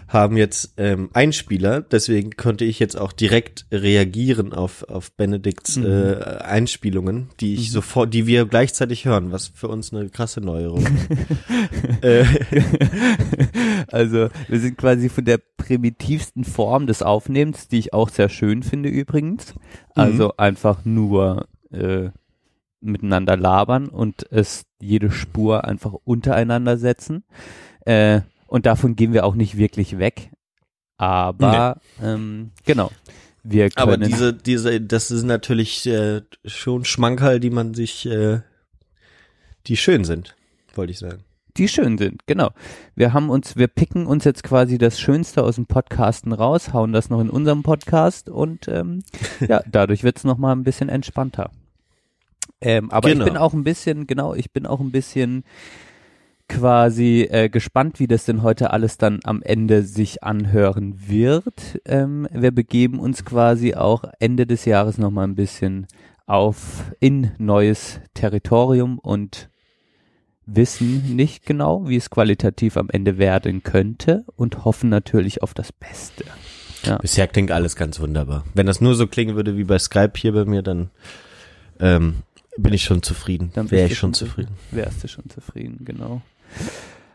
[SPEAKER 4] haben jetzt ähm, Einspieler, deswegen konnte ich jetzt auch direkt reagieren auf, auf Benedikts
[SPEAKER 3] Mhm.
[SPEAKER 4] äh, Einspielungen, die ich sofort, die wir gleichzeitig hören, was für uns eine krasse Neuerung ist. *laughs* äh,
[SPEAKER 3] Also wir sind quasi von der primitivsten Form des Aufnehmens, die ich auch sehr schön finde übrigens. Also einfach nur äh, miteinander labern und es jede Spur einfach untereinander setzen. Äh, und davon gehen wir auch nicht wirklich weg. Aber ähm, genau. Wir können
[SPEAKER 4] aber diese, diese, das ist natürlich äh, schon Schmankerl, die man sich, äh, die schön sind, wollte ich sagen.
[SPEAKER 3] die schön sind, genau. Wir haben uns, wir picken uns jetzt quasi das Schönste aus dem Podcasten raus, hauen das noch in unserem Podcast und ähm, *laughs* ja, dadurch wird's noch mal ein bisschen entspannter. Ähm, aber
[SPEAKER 4] Genau.
[SPEAKER 3] ich bin auch ein bisschen, genau, ich bin auch ein bisschen quasi äh, gespannt, wie das denn heute alles dann am Ende sich anhören wird. Ähm, wir begeben uns quasi auch Ende des Jahres noch mal ein bisschen auf in neues Territorium und wissen nicht genau, wie es qualitativ am Ende werden könnte und hoffen natürlich auf das Beste. Ja.
[SPEAKER 4] Bisher klingt alles ganz wunderbar. Wenn das nur so klingen würde wie bei Skype hier bei mir, dann ähm, bin ich schon zufrieden.
[SPEAKER 3] Dann
[SPEAKER 4] Wäre ich schon zufrieden.
[SPEAKER 3] Wärst du schon zufrieden, genau.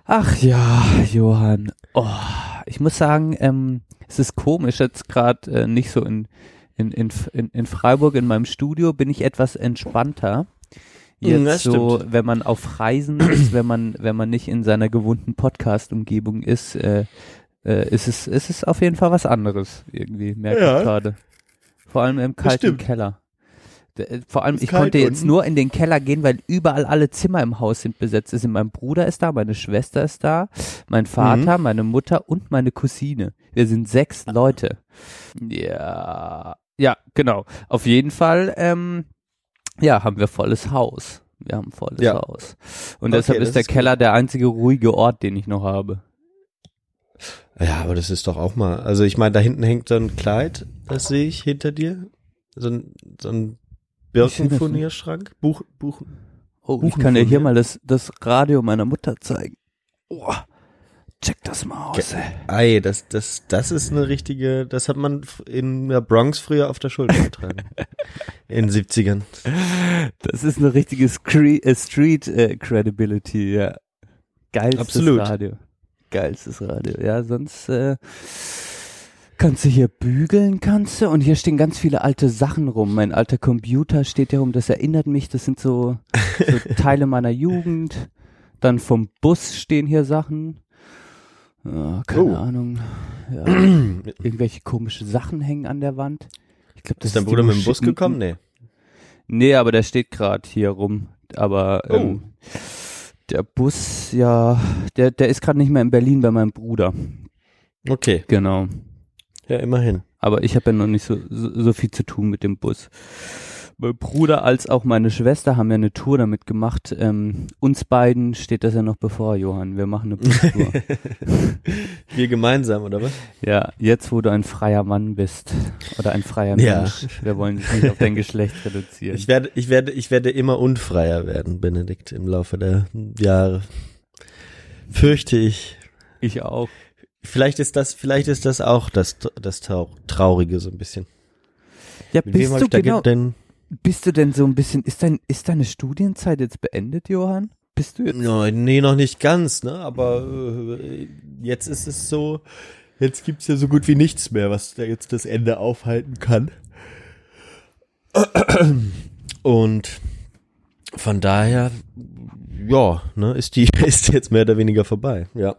[SPEAKER 3] Ach ja, Johann. Oh, ich muss sagen, ähm, es ist komisch, jetzt gerade äh, nicht so in, In, in, in, Freiburg in meinem Studio bin ich etwas entspannter.
[SPEAKER 4] Mm, das
[SPEAKER 3] Jetzt so,
[SPEAKER 4] stimmt.
[SPEAKER 3] wenn man auf Reisen *clears throat* ist, wenn man, wenn man nicht in seiner gewohnten Podcast-Umgebung ist, äh, äh, ist es, ist es auf jeden Fall was anderes irgendwie, merke
[SPEAKER 4] Ja.
[SPEAKER 3] ich gerade. Vor allem im kalten. Keller. Äh, Vor allem,
[SPEAKER 4] Ist
[SPEAKER 3] ich konnte jetzt
[SPEAKER 4] unten.
[SPEAKER 3] nur in den Keller gehen, weil überall alle Zimmer im Haus sind besetzt. Ist mein Bruder ist da, meine Schwester ist da, mein Vater,
[SPEAKER 4] Mhm.
[SPEAKER 3] meine Mutter und meine Cousine. Wir sind sechs Leute. Ja, ja, genau. Auf jeden Fall, ähm, ja, haben wir volles Haus. Wir haben volles
[SPEAKER 4] Ja.
[SPEAKER 3] Haus. Und
[SPEAKER 4] Okay,
[SPEAKER 3] deshalb ist der
[SPEAKER 4] ist gut.
[SPEAKER 3] Keller der einzige ruhige Ort, den ich noch habe.
[SPEAKER 4] Ja, aber das ist doch auch mal. Also ich meine, da hinten hängt so ein Kleid, das sehe ich hinter dir. So ein, so ein Birkenfurnierschrank. Buch, Buch.
[SPEAKER 3] Oh, ich kann dir hier mal das, das Radio meiner Mutter zeigen. Oh, check das mal aus, ey.
[SPEAKER 4] Ei, das, das, das ist eine richtige, das hat man in der Bronx früher auf der Schulter getragen. *laughs* in den 70ern.
[SPEAKER 3] Das ist eine richtige Scree äh, Street äh, Credibility, ja. Geilstes
[SPEAKER 4] Absolut.
[SPEAKER 3] Radio. Geilstes Radio. Ja, sonst äh, kannst du hier bügeln, kannst du. Und hier stehen ganz viele alte Sachen rum. Mein alter Computer steht hier rum. Das erinnert mich. Das sind so, so *laughs* Teile meiner Jugend. Dann vom Bus stehen hier Sachen. Ja, keine
[SPEAKER 4] Oh.
[SPEAKER 3] Ahnung. Ja. *clears throat* Irgendwelche komische Sachen hängen an der Wand. Ich glaube, das
[SPEAKER 4] Ist dein Bruder mit dem Bus gekommen? Nee.
[SPEAKER 3] Nee, aber der steht gerade hier rum. Aber
[SPEAKER 4] Oh.
[SPEAKER 3] ähm, der Bus, ja, der, der ist gerade nicht mehr in Berlin bei meinem Bruder.
[SPEAKER 4] Okay.
[SPEAKER 3] Genau.
[SPEAKER 4] Ja, immerhin.
[SPEAKER 3] Aber ich habe ja noch nicht so, so, so viel zu tun mit dem Bus. Mein Bruder als auch meine Schwester haben ja eine Tour damit gemacht. Ähm, uns beiden steht das ja noch bevor, Johann. Wir machen eine Bustour. *laughs*
[SPEAKER 4] Wir gemeinsam, oder was?
[SPEAKER 3] ja, jetzt wo du ein freier Mann bist oder ein freier
[SPEAKER 4] Ja.
[SPEAKER 3] Mensch. Wir wollen dich nicht auf dein Geschlecht reduzieren.
[SPEAKER 4] Ich werde, ich werde, ich werde immer unfreier werden, Benedikt, im Laufe der Jahre. Fürchte ich.
[SPEAKER 3] ich auch.
[SPEAKER 4] Vielleicht ist das, vielleicht ist das auch das, das Trau- Traurige so ein bisschen.
[SPEAKER 3] Ja,
[SPEAKER 4] Mit
[SPEAKER 3] bist du genau,
[SPEAKER 4] ge- denn?
[SPEAKER 3] Bist du denn so ein bisschen, ist dein, ist deine Studienzeit jetzt beendet, Johann? Bist du jetzt?
[SPEAKER 4] No, nee, noch nicht ganz, ne? Aber äh, jetzt ist es so, jetzt gibt's ja so gut wie nichts mehr, was da jetzt das Ende aufhalten kann. Und von daher, ja, ne, ist die *laughs* ist jetzt mehr oder weniger vorbei, ja.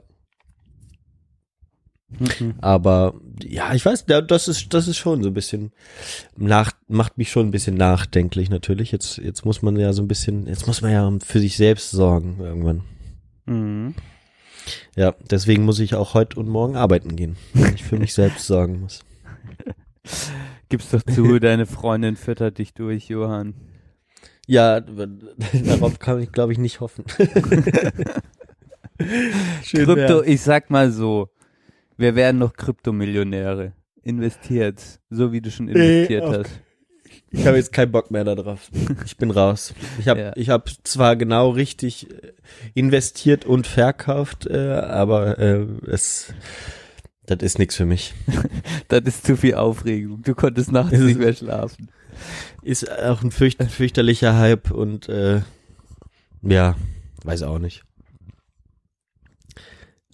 [SPEAKER 3] Mhm.
[SPEAKER 4] Aber ja, ich weiß, da- das ist das ist schon so ein bisschen nach macht mich schon ein bisschen nachdenklich natürlich. Jetzt jetzt muss man ja so ein bisschen, jetzt muss man ja für sich selbst sorgen irgendwann.
[SPEAKER 3] Mhm.
[SPEAKER 4] Ja, deswegen muss ich auch heute und morgen arbeiten gehen, weil ich für mich selbst sorgen muss. *laughs*
[SPEAKER 3] Gib's doch zu, deine Freundin füttert dich durch, Johann.
[SPEAKER 4] Ja, *laughs* darauf kann ich glaube ich nicht hoffen. *laughs* Schön
[SPEAKER 3] Krypto,
[SPEAKER 4] wär's.
[SPEAKER 3] ich sag mal so, wir werden noch Kryptomillionäre. Investiert, so wie du schon investiert
[SPEAKER 4] auf-
[SPEAKER 3] hast.
[SPEAKER 4] Ich habe jetzt keinen Bock mehr darauf. Ich bin raus. Ich habe
[SPEAKER 3] Ja.
[SPEAKER 4] ich habe zwar genau richtig äh, investiert und verkauft, äh, aber äh, es das ist nichts für mich. *laughs*
[SPEAKER 3] Das ist zu viel Aufregung. Du konntest nachts
[SPEAKER 4] ist-
[SPEAKER 3] nicht mehr schlafen.
[SPEAKER 4] Ist auch ein fürcht, fürchterlicher Hype und äh, ja, weiß auch nicht.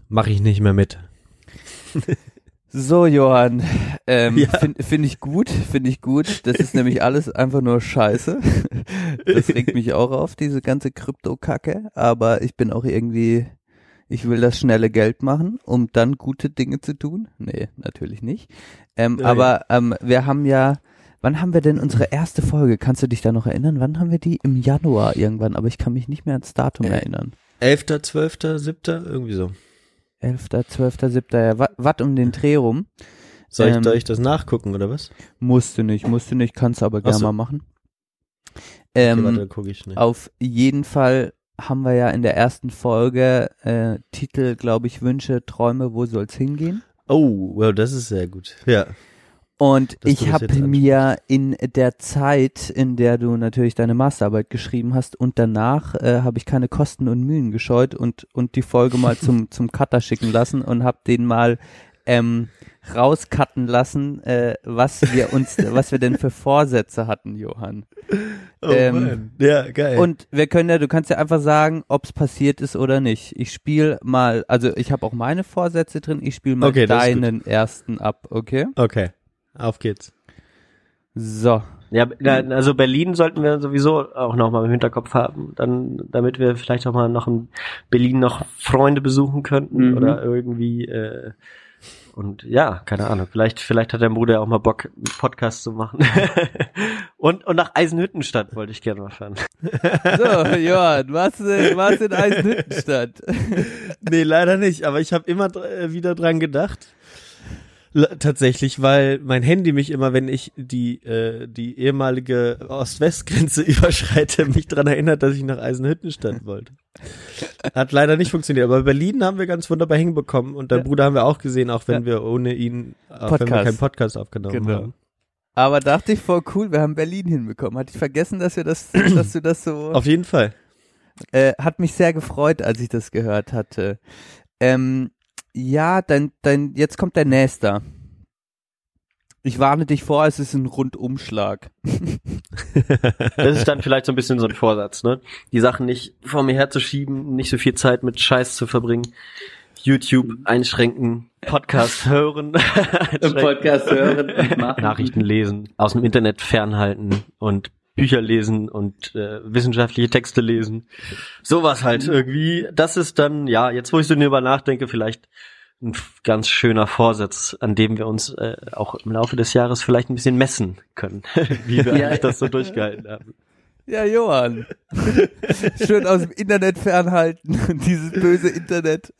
[SPEAKER 4] Mache ich nicht mehr mit.
[SPEAKER 3] So, Johann, ähm,
[SPEAKER 4] Ja.
[SPEAKER 3] finde find ich gut, finde ich gut. Das ist nämlich *laughs* alles einfach nur Scheiße. Das regt mich auch auf, diese ganze Krypto-Kacke. Aber ich bin auch irgendwie, ich will das schnelle Geld machen, um dann gute Dinge zu tun. Nee, natürlich nicht. Ähm,
[SPEAKER 4] Ja,
[SPEAKER 3] aber ähm, wir haben ja, wann haben wir denn unsere erste Folge? Kannst du dich da noch erinnern? Wann haben wir die? Im Januar irgendwann, aber ich kann mich nicht mehr ans Datum
[SPEAKER 4] Äh,
[SPEAKER 3] erinnern.
[SPEAKER 4] 11., 12., 7., irgendwie so.
[SPEAKER 3] 11., 12., 7., ja, was um den Dreh rum.
[SPEAKER 4] Soll ich,
[SPEAKER 3] Ähm,
[SPEAKER 4] soll ich das nachgucken oder was?
[SPEAKER 3] Musste nicht, musste nicht, kannst aber gerne
[SPEAKER 4] so.
[SPEAKER 3] mal machen.
[SPEAKER 4] Okay,
[SPEAKER 3] Ähm,
[SPEAKER 4] warte, gucke ich schnell.
[SPEAKER 3] auf jeden Fall haben wir ja in der ersten Folge äh, Titel, glaube ich, Wünsche, Träume, wo soll's hingehen?
[SPEAKER 4] Oh, well, das ist sehr gut. Ja.
[SPEAKER 3] Und
[SPEAKER 4] Dass du
[SPEAKER 3] ich
[SPEAKER 4] das
[SPEAKER 3] habe mir in der Zeit, in der du natürlich deine Masterarbeit geschrieben hast und danach äh, habe ich keine Kosten und Mühen gescheut und und die Folge mal zum *laughs* zum Cutter schicken lassen und habe den mal ähm, rauscutten lassen, äh, was wir uns, *laughs* was wir denn für Vorsätze hatten, Johann.
[SPEAKER 4] Oh
[SPEAKER 3] Ähm,
[SPEAKER 4] Mann. Ja, geil.
[SPEAKER 3] Und wir können ja, du kannst ja einfach sagen, ob es passiert ist oder nicht. Ich spiele mal, also ich habe auch meine Vorsätze drin, ich spiele mal
[SPEAKER 4] Okay, das
[SPEAKER 3] deinen ersten ab, okay?
[SPEAKER 4] okay, auf geht's.
[SPEAKER 3] So.
[SPEAKER 4] Ja, also Berlin sollten wir sowieso auch noch mal im Hinterkopf haben, dann, damit wir vielleicht auch mal noch in Berlin noch Freunde besuchen könnten
[SPEAKER 10] Mhm.
[SPEAKER 4] oder irgendwie äh, und ja, keine Ahnung. Vielleicht, vielleicht hat dein Bruder ja auch mal Bock, einen Podcast zu machen. *laughs* und und nach Eisenhüttenstadt wollte ich gerne mal fahren.
[SPEAKER 3] So, Johann, was, was in Eisenhüttenstadt?
[SPEAKER 4] nee, leider nicht. Aber ich habe immer dr- äh, wieder dran gedacht. Tatsächlich, weil mein Handy mich immer, wenn ich die äh, die ehemalige Ost-West-Grenze *laughs* überschreite, mich dran erinnert, dass ich nach Eisenhüttenstadt *laughs* wollte. Hat leider nicht funktioniert. Aber Berlin haben wir ganz wunderbar hinbekommen und dein
[SPEAKER 3] Ja.
[SPEAKER 4] Bruder haben wir auch gesehen, auch wenn
[SPEAKER 3] Ja.
[SPEAKER 4] wir ohne ihn, auch wenn wir keinen Podcast aufgenommen
[SPEAKER 3] Genau.
[SPEAKER 4] haben.
[SPEAKER 3] Aber dachte ich voll cool, wir haben Berlin hinbekommen. Hatte ich vergessen, dass wir das, *clears throat* dass du das so.
[SPEAKER 4] Auf jeden Fall.
[SPEAKER 3] Äh, hat mich sehr gefreut, als ich das gehört hatte. Ähm, ja, dein, dein, jetzt kommt der Nächste. Ich warne dich vor, es ist ein Rundumschlag. *laughs*
[SPEAKER 4] Das ist dann vielleicht so ein bisschen so ein Vorsatz, ne? Die Sachen nicht vor mir herzuschieben, nicht so viel Zeit mit Scheiß zu verbringen. YouTube einschränken, Podcast hören, *laughs* einschränken,
[SPEAKER 10] Podcast hören. *laughs*
[SPEAKER 4] Nachrichten lesen, aus dem Internet fernhalten und Bücher lesen und äh, wissenschaftliche Texte lesen. Sowas halt irgendwie. Das ist dann, ja, jetzt wo ich so drüber nachdenke, vielleicht ein ganz schöner Vorsatz, an dem wir uns äh, auch im Laufe des Jahres vielleicht ein bisschen messen können, *laughs* wie wir
[SPEAKER 10] Ja.
[SPEAKER 4] eigentlich das so durchgehalten haben.
[SPEAKER 3] Ja, Johann. *laughs* Schön aus dem Internet fernhalten, *laughs* dieses böse Internet.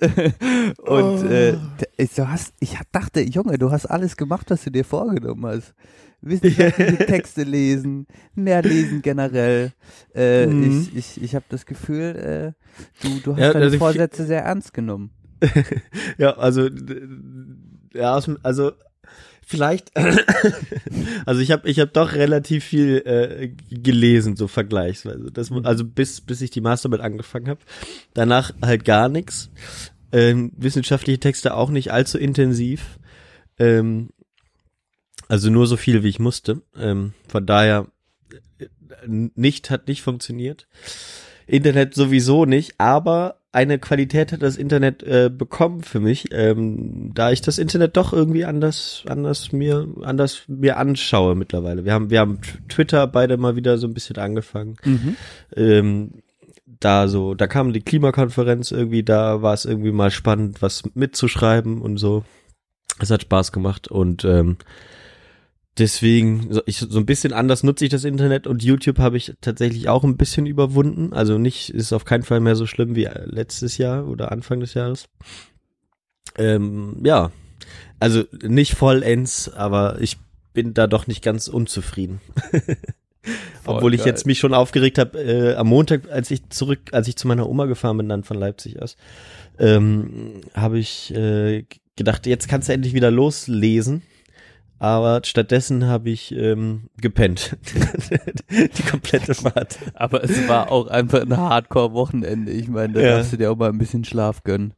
[SPEAKER 3] Und äh, d- du hast, ich dachte, Junge, du hast alles gemacht, was du dir vorgenommen hast. Wissenschaftliche *laughs* Texte lesen, mehr lesen generell. Äh,
[SPEAKER 4] Mhm.
[SPEAKER 3] Ich, ich, ich habe das Gefühl, äh, du, du hast
[SPEAKER 4] Ja,
[SPEAKER 3] deine
[SPEAKER 4] also
[SPEAKER 3] Vorsätze sehr ernst genommen. *laughs*
[SPEAKER 4] Ja, also d- ja, also vielleicht *coughs* also ich habe ich habe doch relativ viel äh, gelesen so vergleichsweise. Das also bis bis ich die Masterarbeit angefangen habe. Danach halt gar nichts. Ähm, wissenschaftliche Texte auch nicht allzu intensiv. Ähm, also nur so viel wie ich musste. Ähm, von daher äh, nicht hat nicht funktioniert. Internet sowieso nicht, aber eine Qualität hat das Internet äh, bekommen für mich, ähm, da ich das Internet doch irgendwie anders, anders mir, anders mir anschaue mittlerweile. Wir haben, wir haben Twitter beide mal wieder so ein bisschen angefangen. Ähm, da so, da kam die Klimakonferenz irgendwie, da war es irgendwie mal spannend, was mitzuschreiben und so. Es hat Spaß gemacht und ähm, deswegen, so, ich, so ein bisschen anders nutze ich das Internet und YouTube habe ich tatsächlich auch ein bisschen überwunden. Also nicht, ist auf keinen Fall mehr so schlimm wie äh, letztes Jahr oder Anfang des Jahres. Ähm, ja, also nicht vollends, aber ich bin da doch nicht ganz unzufrieden. *laughs* Obwohl ich jetzt mich schon aufgeregt habe, äh, am Montag, als ich zurück, als ich zu meiner Oma gefahren bin, dann von Leipzig aus, ähm, habe ich äh, gedacht, jetzt kannst du endlich wieder loslesen. Aber stattdessen habe ich ähm, gepennt. *laughs* Die komplette Fahrt.
[SPEAKER 3] Aber es war auch einfach ein Hardcore-Wochenende. Ich meine, da
[SPEAKER 4] Ja.
[SPEAKER 3] darfst du dir auch mal ein bisschen Schlaf gönnen.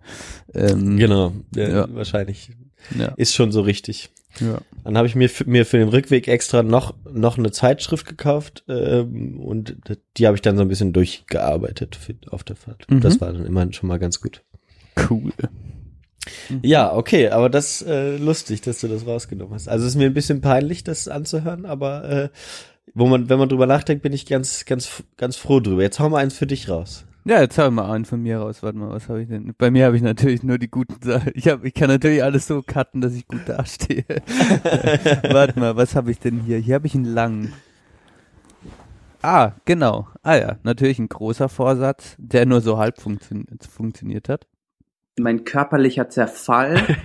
[SPEAKER 3] Ähm,
[SPEAKER 4] Genau, ja,
[SPEAKER 3] Ja.
[SPEAKER 4] wahrscheinlich.
[SPEAKER 3] Ja.
[SPEAKER 4] Ist schon so richtig.
[SPEAKER 3] Ja.
[SPEAKER 4] Dann habe ich mir, für- mir für den Rückweg extra noch, noch eine Zeitschrift gekauft ähm, und die habe ich dann so ein bisschen durchgearbeitet für, auf der Fahrt.
[SPEAKER 3] Mhm.
[SPEAKER 4] Das war dann immerhin schon mal ganz gut.
[SPEAKER 3] Cool.
[SPEAKER 4] Ja, okay, aber das äh, lustig, dass du das rausgenommen hast. Also es ist mir ein bisschen peinlich, das anzuhören, aber äh, wo man, wenn man drüber nachdenkt, bin ich ganz, ganz, ganz froh drüber. Jetzt hau mal eins für dich raus.
[SPEAKER 3] Ja, jetzt hau mal einen von mir raus. Warte mal, was habe ich denn? Bei mir habe ich natürlich nur die guten Sachen. *laughs* Ich, hab, ich kann natürlich alles so cutten, dass ich gut dastehe. *laughs* Warte mal, was habe ich denn hier? Hier habe ich einen langen. Ah, genau. Ah ja, natürlich ein großer Vorsatz, der nur so halb funktio funktioniert hat.
[SPEAKER 10] Mein körperlicher Zerfall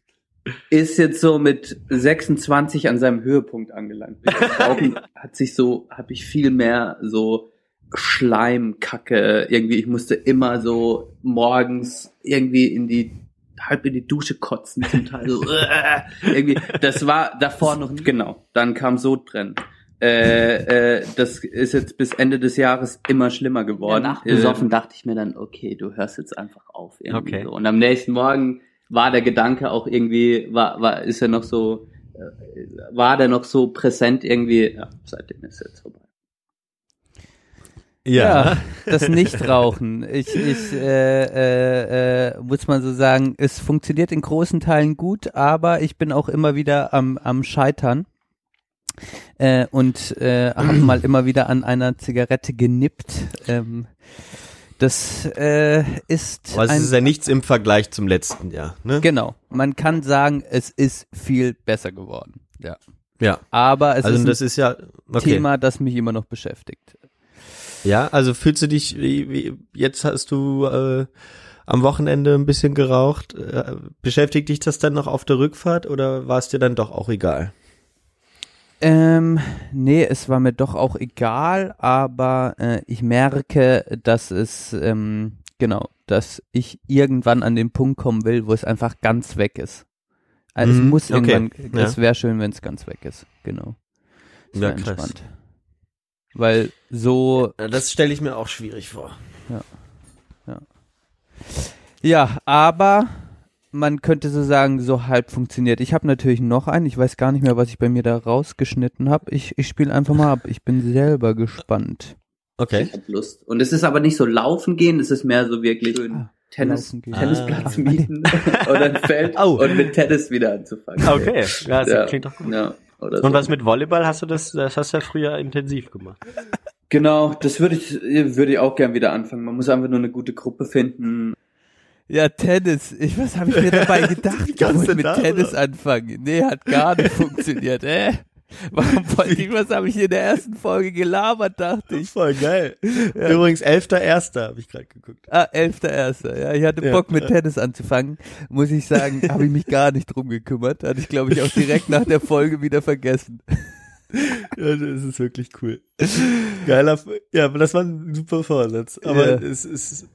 [SPEAKER 10] *laughs* ist jetzt so mit 26 an seinem Höhepunkt angelangt. Rauchen *laughs* hat sich so, habe ich viel mehr so Schleimkacke irgendwie. Ich musste immer so morgens irgendwie in die halb in die Dusche kotzen, zum Teil so *laughs* irgendwie. Das war davor noch genau. Dann kam Sodbrennen. Äh, äh, das ist jetzt bis Ende des Jahres immer schlimmer geworden.
[SPEAKER 11] Danach besoffen
[SPEAKER 10] Äh, dachte ich mir dann, okay, du hörst jetzt einfach auf. Irgendwie
[SPEAKER 4] Okay.
[SPEAKER 10] so. Und am nächsten Morgen war der Gedanke auch irgendwie, war, war, ist er noch so, äh, war der noch so präsent irgendwie, ja, seitdem ist jetzt vorbei.
[SPEAKER 3] Ja, das Nichtrauchen. Ich, ich äh, äh, äh, muss man so sagen, es funktioniert in großen Teilen gut, aber ich bin auch immer wieder am, am Scheitern. Äh, und äh, habe mal immer wieder an einer Zigarette genippt. Ähm, das äh, ist
[SPEAKER 4] Aber es
[SPEAKER 3] ein,
[SPEAKER 4] ist ja nichts im Vergleich zum letzten Jahr, ne?
[SPEAKER 3] genau. Man kann sagen, es ist viel besser geworden. Ja.
[SPEAKER 4] Ja.
[SPEAKER 3] Aber es
[SPEAKER 4] Also
[SPEAKER 3] ist ein
[SPEAKER 4] das ist ja okay.
[SPEAKER 3] Thema, das mich immer noch beschäftigt.
[SPEAKER 4] Ja, also fühlst du dich wie, wie jetzt hast du äh, am Wochenende ein bisschen geraucht. Äh, beschäftigt dich das dann noch auf der Rückfahrt oder war es dir dann doch auch egal?
[SPEAKER 3] Ähm, nee, es war mir doch auch egal, aber äh, ich merke, dass es, ähm, genau, dass ich irgendwann an den Punkt kommen will, wo es einfach ganz weg ist. Also es
[SPEAKER 4] Mhm,
[SPEAKER 3] muss
[SPEAKER 4] okay,
[SPEAKER 3] irgendwann,
[SPEAKER 4] ja.
[SPEAKER 3] es wäre schön, wenn es ganz weg ist, genau. Das
[SPEAKER 4] Ja, krass.
[SPEAKER 3] entspannt. Weil so,
[SPEAKER 4] Das stelle ich mir auch schwierig vor.
[SPEAKER 3] ja, aber man könnte so sagen, so halb funktioniert. Ich habe natürlich noch einen, ich weiß gar nicht mehr, was ich bei mir da rausgeschnitten habe. Ich, ich spiele einfach mal ab, ich bin selber gespannt.
[SPEAKER 4] Okay.
[SPEAKER 10] Ich hab Lust. Und es ist aber nicht so laufen gehen, es ist mehr so wirklich schön
[SPEAKER 3] Ah,
[SPEAKER 10] Tennis. Tennisplatz
[SPEAKER 4] Ah.
[SPEAKER 10] mieten *laughs* oder ein Feld
[SPEAKER 11] Oh.
[SPEAKER 10] und mit Tennis wieder anzufangen.
[SPEAKER 11] Okay, ja, das
[SPEAKER 10] Ja.
[SPEAKER 11] klingt doch gut.
[SPEAKER 10] Ja, oder
[SPEAKER 11] Und
[SPEAKER 10] so.
[SPEAKER 11] was mit Volleyball hast du das, das hast du ja früher intensiv gemacht.
[SPEAKER 10] Genau, das würde ich, würde ich auch gern wieder anfangen. Man muss einfach nur eine gute Gruppe finden.
[SPEAKER 3] Ja, Tennis. Ich, was habe ich mir dabei *laughs* gedacht? Ich
[SPEAKER 4] kannst
[SPEAKER 3] muss
[SPEAKER 4] du
[SPEAKER 3] mit
[SPEAKER 4] da,
[SPEAKER 3] Tennis
[SPEAKER 4] oder?
[SPEAKER 3] anfangen. Nee, hat gar nicht *laughs* funktioniert. Äh? Warum wollte ich, was habe ich in der ersten Folge gelabert, dachte ich.
[SPEAKER 4] Voll geil. Übrigens 11.1. habe ich gerade geguckt.
[SPEAKER 3] Ah, 11.1. Ja, ich hatte
[SPEAKER 4] Ja,
[SPEAKER 3] Bock mit
[SPEAKER 4] ja.
[SPEAKER 3] Tennis anzufangen. Muss ich sagen, *laughs* habe ich mich gar nicht drum gekümmert. Hatte ich, glaube ich, auch direkt nach der Folge wieder vergessen.
[SPEAKER 4] Ja, das ist wirklich cool. Geiler, ja, das war ein super Vorsatz. Aber
[SPEAKER 3] Ja.
[SPEAKER 4] es ist,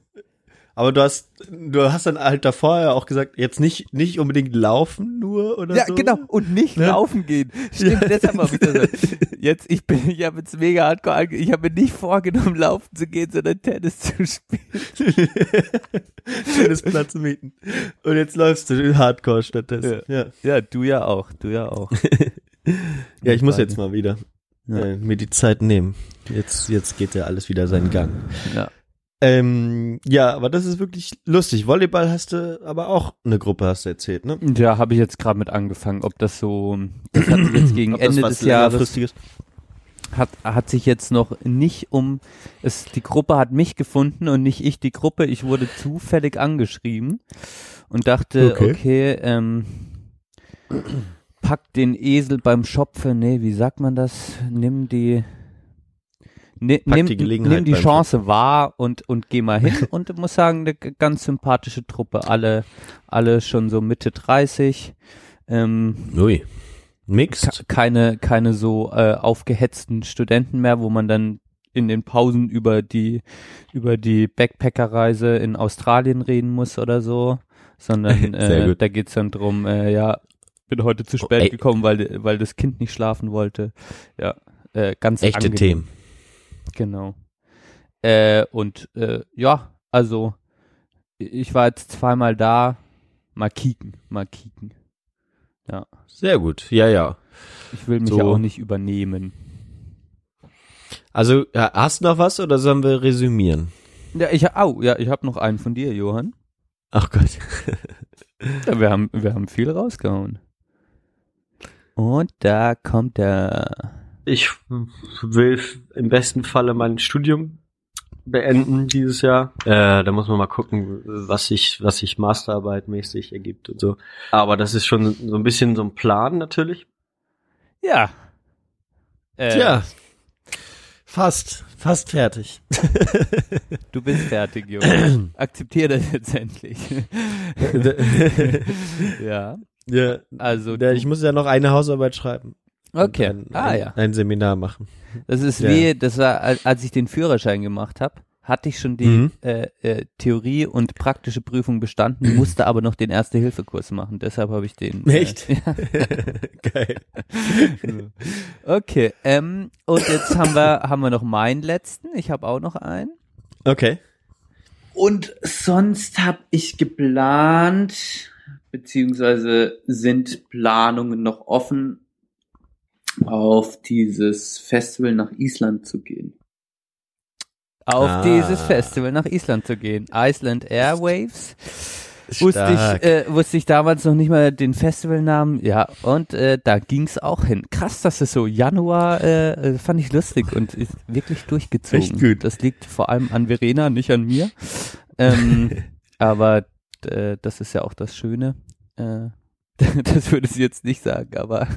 [SPEAKER 4] aber du hast, du hast dann halt davor ja auch gesagt, jetzt nicht, nicht unbedingt laufen nur oder
[SPEAKER 3] Ja,
[SPEAKER 4] so.
[SPEAKER 3] genau. Und nicht
[SPEAKER 4] Ja.
[SPEAKER 3] laufen gehen. Stimmt,
[SPEAKER 4] Ja.
[SPEAKER 3] deshalb habe ich das. *laughs* Jetzt, ich bin, ich habe jetzt mega hardcore ange Ich habe mir nicht vorgenommen, laufen zu gehen, sondern Tennis zu spielen. *laughs*
[SPEAKER 4] Tennisplatz mieten. Und jetzt läufst du Hardcore stattdessen. Ja.
[SPEAKER 3] Ja, du ja auch. Du ja auch. *laughs*
[SPEAKER 4] Ja, ich muss jetzt mal wieder
[SPEAKER 3] Ja.
[SPEAKER 4] äh, mir die Zeit nehmen. Jetzt, jetzt geht ja alles wieder seinen Gang.
[SPEAKER 3] Ja.
[SPEAKER 4] Ähm, ja, aber das ist wirklich lustig. Volleyball hast du aber auch eine Gruppe, hast du erzählt, ne?
[SPEAKER 3] Ja, habe ich jetzt gerade mit angefangen. Ob das so, das hat sich jetzt gegen Ende des Jahres hat, hat sich jetzt noch nicht um, es, die Gruppe hat mich gefunden und nicht ich die Gruppe. Ich wurde zufällig angeschrieben und dachte,
[SPEAKER 4] Okay.
[SPEAKER 3] okay, ähm, pack den Esel beim Schopfe, nee, wie sagt man das? Nimm die, nimm,
[SPEAKER 4] die Gelegenheit
[SPEAKER 3] nimm die Chance wahr und, und geh mal hin *laughs* und muss sagen, eine ganz sympathische Truppe, alle, alle schon so Mitte 30, ähm,
[SPEAKER 4] Ui. Mixed?
[SPEAKER 3] keine, keine so äh, aufgehetzten Studenten mehr, wo man dann in den Pausen über die, über die Backpackerreise in Australien reden muss oder so, sondern *laughs* äh, da geht's dann drum, äh, ja, bin heute zu spät
[SPEAKER 4] ey.
[SPEAKER 3] gekommen, weil, weil das Kind nicht schlafen wollte. Ja, äh, ganz
[SPEAKER 4] Echte
[SPEAKER 3] angenehm.
[SPEAKER 4] Themen.
[SPEAKER 3] Genau. Äh, und äh, ja, also ich war jetzt zweimal da, mal kicken, mal kicken. Ja.
[SPEAKER 4] Sehr gut. Ja, ja.
[SPEAKER 3] Ich will mich
[SPEAKER 4] So.
[SPEAKER 3] ja auch nicht übernehmen.
[SPEAKER 4] Also, hast du noch was oder sollen wir resümieren?
[SPEAKER 3] Ja, ich au, ja, ich habe noch einen von dir, Johann.
[SPEAKER 4] Ach Gott. *laughs*
[SPEAKER 3] Ja, wir haben wir haben viel rausgehauen. Und da kommt er.
[SPEAKER 11] Ich will im besten Falle mein Studium beenden dieses Jahr. Äh, da muss man mal gucken, was sich, was sich Masterarbeit-mäßig ergibt und so. Aber das ist schon so ein bisschen so ein Plan natürlich.
[SPEAKER 3] Ja. Äh,
[SPEAKER 4] Tja. Fast. Fast fertig. *laughs*
[SPEAKER 3] Du bist fertig, Johann. *clears throat* Akzeptier das jetzt endlich. *laughs* ja.
[SPEAKER 4] ja.
[SPEAKER 3] Also
[SPEAKER 4] Ja, ich muss ja noch eine Hausarbeit schreiben.
[SPEAKER 3] Okay.
[SPEAKER 4] Ein,
[SPEAKER 3] ah
[SPEAKER 4] ein,
[SPEAKER 3] ja.
[SPEAKER 4] ein Seminar machen.
[SPEAKER 3] Das ist
[SPEAKER 4] Ja.
[SPEAKER 3] wie, das war, al- als ich den Führerschein gemacht habe, hatte ich schon die
[SPEAKER 4] Mhm.
[SPEAKER 3] äh, äh, Theorie und praktische Prüfung bestanden, *clears throat* musste aber noch den Erste-Hilfe-Kurs machen. Deshalb habe ich den.
[SPEAKER 4] Echt?
[SPEAKER 3] Äh, *laughs* ja. *laughs*
[SPEAKER 4] Geil. *laughs*
[SPEAKER 3] Okay, ähm, und jetzt haben wir, haben wir noch meinen letzten. Ich habe auch noch einen.
[SPEAKER 4] Okay.
[SPEAKER 10] Und sonst habe ich geplant, beziehungsweise sind Planungen noch offen, auf dieses Festival nach Island zu gehen.
[SPEAKER 3] Auf
[SPEAKER 4] Ah.
[SPEAKER 3] dieses Festival nach Island zu gehen. Iceland Airwaves. wusste ich, äh, wusste ich damals noch nicht mal den Festivalnamen. Ja, und äh, da ging's auch hin. Krass, dass es so Januar äh, äh, fand ich lustig und ist wirklich durchgezogen.
[SPEAKER 4] Echt gut.
[SPEAKER 3] Das liegt vor allem an Verena, nicht an mir. Ähm, *laughs* aber äh, das ist ja auch das Schöne. *laughs* Das würde sie jetzt nicht sagen, aber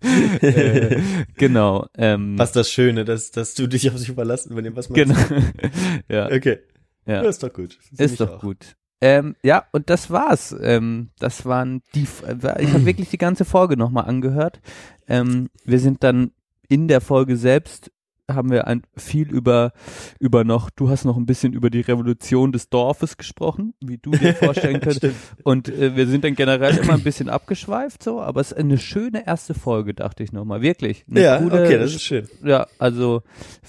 [SPEAKER 3] *laughs* äh, genau. Ähm,
[SPEAKER 4] Was das Schöne, dass, dass du dich auf sich verlassen, wenn ihr was
[SPEAKER 3] Genau.
[SPEAKER 4] machst. *laughs*
[SPEAKER 3] ja.
[SPEAKER 4] Okay.
[SPEAKER 3] Ja.
[SPEAKER 4] Ja, ist doch gut. Finde
[SPEAKER 3] Ist doch
[SPEAKER 4] auch.
[SPEAKER 3] gut. Ähm, ja, und das war's. Ähm, das waren die. Äh, Ich habe *clears throat* wirklich die ganze Folge nochmal angehört. Ähm, wir sind dann in der Folge selbst haben wir ein, viel über über noch. Du hast noch ein bisschen über die Revolution des Dorfes gesprochen, wie du dir *laughs* vorstellen könntest. Und äh, wir sind dann generell immer ein bisschen abgeschweift, so. Aber es ist eine schöne erste Folge, dachte ich nochmal. Wirklich. Eine
[SPEAKER 4] Ja,
[SPEAKER 3] coole-
[SPEAKER 4] okay, das ist schön.
[SPEAKER 3] ja, also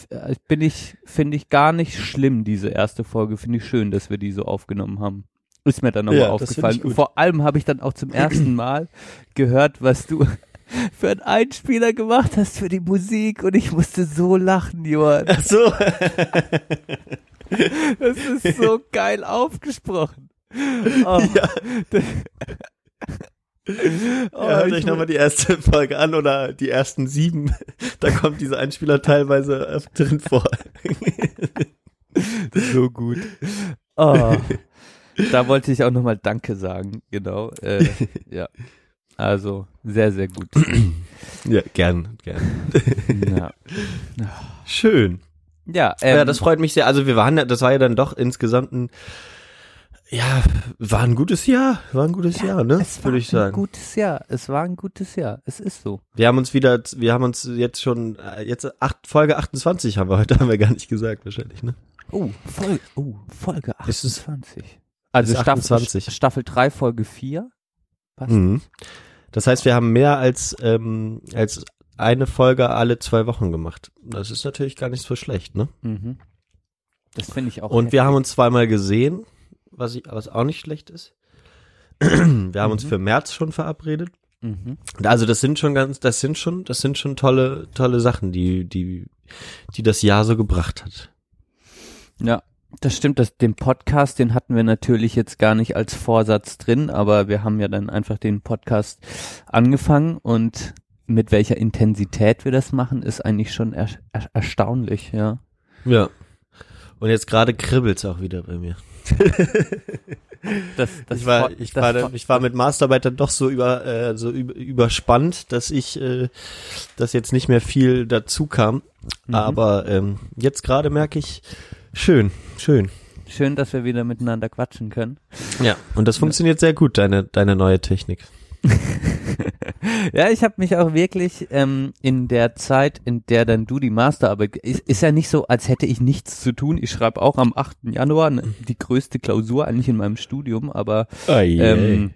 [SPEAKER 3] äh, bin ich, finde ich gar nicht schlimm, diese erste Folge. Finde ich schön, dass wir die so aufgenommen haben. Ist mir dann nochmal
[SPEAKER 4] Ja,
[SPEAKER 3] aufgefallen. Vor allem habe ich dann auch zum ersten *clears throat* Mal gehört, was du für einen Einspieler gemacht hast für die Musik und ich musste so lachen, Johann.
[SPEAKER 4] Ach so.
[SPEAKER 3] Das ist so geil aufgesprochen. Oh,
[SPEAKER 4] Ja. *laughs*
[SPEAKER 3] oh,
[SPEAKER 4] ja, hört euch nochmal die erste Folge an oder die ersten sieben. Da kommt dieser Einspieler teilweise drin vor. *laughs*
[SPEAKER 3] so gut. Oh, da wollte ich auch nochmal Danke sagen, genau. Äh, *laughs* ja. Also, sehr, sehr gut. *clears throat*
[SPEAKER 4] Ja, gern, gern. *laughs*
[SPEAKER 3] Ja,
[SPEAKER 4] Schön.
[SPEAKER 3] ja, ähm,
[SPEAKER 4] ja, das freut mich sehr. Also wir waren, ja- das war ja dann doch insgesamt ein, ja, war ein gutes Jahr, war ein gutes Jahr, ne?
[SPEAKER 3] es war
[SPEAKER 4] Würde ich
[SPEAKER 3] ein
[SPEAKER 4] sagen.
[SPEAKER 3] gutes Jahr. Es war ein gutes Jahr. Es ist so.
[SPEAKER 4] Wir haben uns wieder, wir haben uns jetzt schon, äh, jetzt acht, Folge 28 haben wir heute, haben wir gar nicht gesagt wahrscheinlich, ne?
[SPEAKER 3] Oh, Folge, oh, Folge
[SPEAKER 4] Ist es-
[SPEAKER 3] 28. Also
[SPEAKER 4] ist
[SPEAKER 3] Staffel,
[SPEAKER 4] 28.
[SPEAKER 3] Staffel 3, Folge 4. Passt
[SPEAKER 4] Mhm. Das heißt, wir haben mehr als, ähm, als eine Folge alle zwei Wochen gemacht. Das ist natürlich gar nicht so schlecht, ne?
[SPEAKER 3] Mhm. Das finde ich auch.
[SPEAKER 4] Und wir haben uns zweimal gesehen, was, ich, was auch nicht schlecht ist. *clears throat* Wir haben uns
[SPEAKER 3] Mhm.
[SPEAKER 4] für März schon verabredet.
[SPEAKER 3] Mhm.
[SPEAKER 4] Also das sind schon ganz, das sind schon, das sind schon tolle, tolle Sachen, die, die, die das Jahr so gebracht hat.
[SPEAKER 3] Ja, das stimmt. Das, den Podcast, den hatten wir natürlich jetzt gar nicht als Vorsatz drin, aber wir haben ja dann einfach den Podcast angefangen und mit welcher Intensität wir das machen, ist eigentlich schon er, er, erstaunlich, ja.
[SPEAKER 4] Ja. Und jetzt gerade kribbelt's auch wieder bei mir.
[SPEAKER 3] Das, das
[SPEAKER 4] ich war, ich war, ich war mit Masterarbeit dann doch so über, äh, so über, überspannt, dass ich, äh, dass jetzt nicht mehr viel dazu kam.
[SPEAKER 3] Mhm.
[SPEAKER 4] Aber ähm, jetzt gerade merke ich, schön, schön.
[SPEAKER 3] Schön, dass wir wieder miteinander quatschen können.
[SPEAKER 4] Ja. Und das funktioniert sehr gut, deine, deine neue Technik. *laughs*
[SPEAKER 3] ja, ich habe mich auch wirklich ähm, in der Zeit, in der dann du die Masterarbeit, ist, ist ja nicht so, als hätte ich nichts zu tun. Ich schreibe auch am 8. Januar ne, die größte Klausur eigentlich in meinem Studium, aber ähm,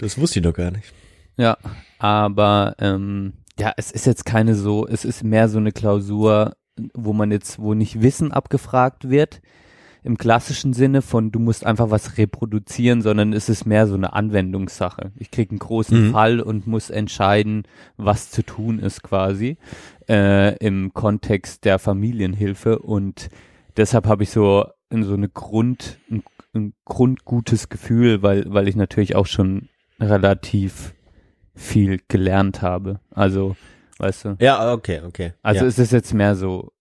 [SPEAKER 4] das wusste ich doch gar nicht.
[SPEAKER 3] ja, aber ähm, ja, es ist jetzt keine so, es ist mehr so eine Klausur, wo man jetzt, wo nicht Wissen abgefragt wird, im klassischen Sinne von du musst einfach was reproduzieren, sondern es ist mehr so eine Anwendungssache. Ich kriege einen großen
[SPEAKER 4] Mhm.
[SPEAKER 3] Fall und muss entscheiden, was zu tun ist quasi äh, im Kontext der Familienhilfe und deshalb habe ich so in so eine Grund ein, ein grundgutes Gefühl, weil weil ich natürlich auch schon relativ viel gelernt habe. Also, weißt du,
[SPEAKER 4] Ja, okay, okay.
[SPEAKER 3] also
[SPEAKER 4] ja.
[SPEAKER 3] es ist jetzt mehr so,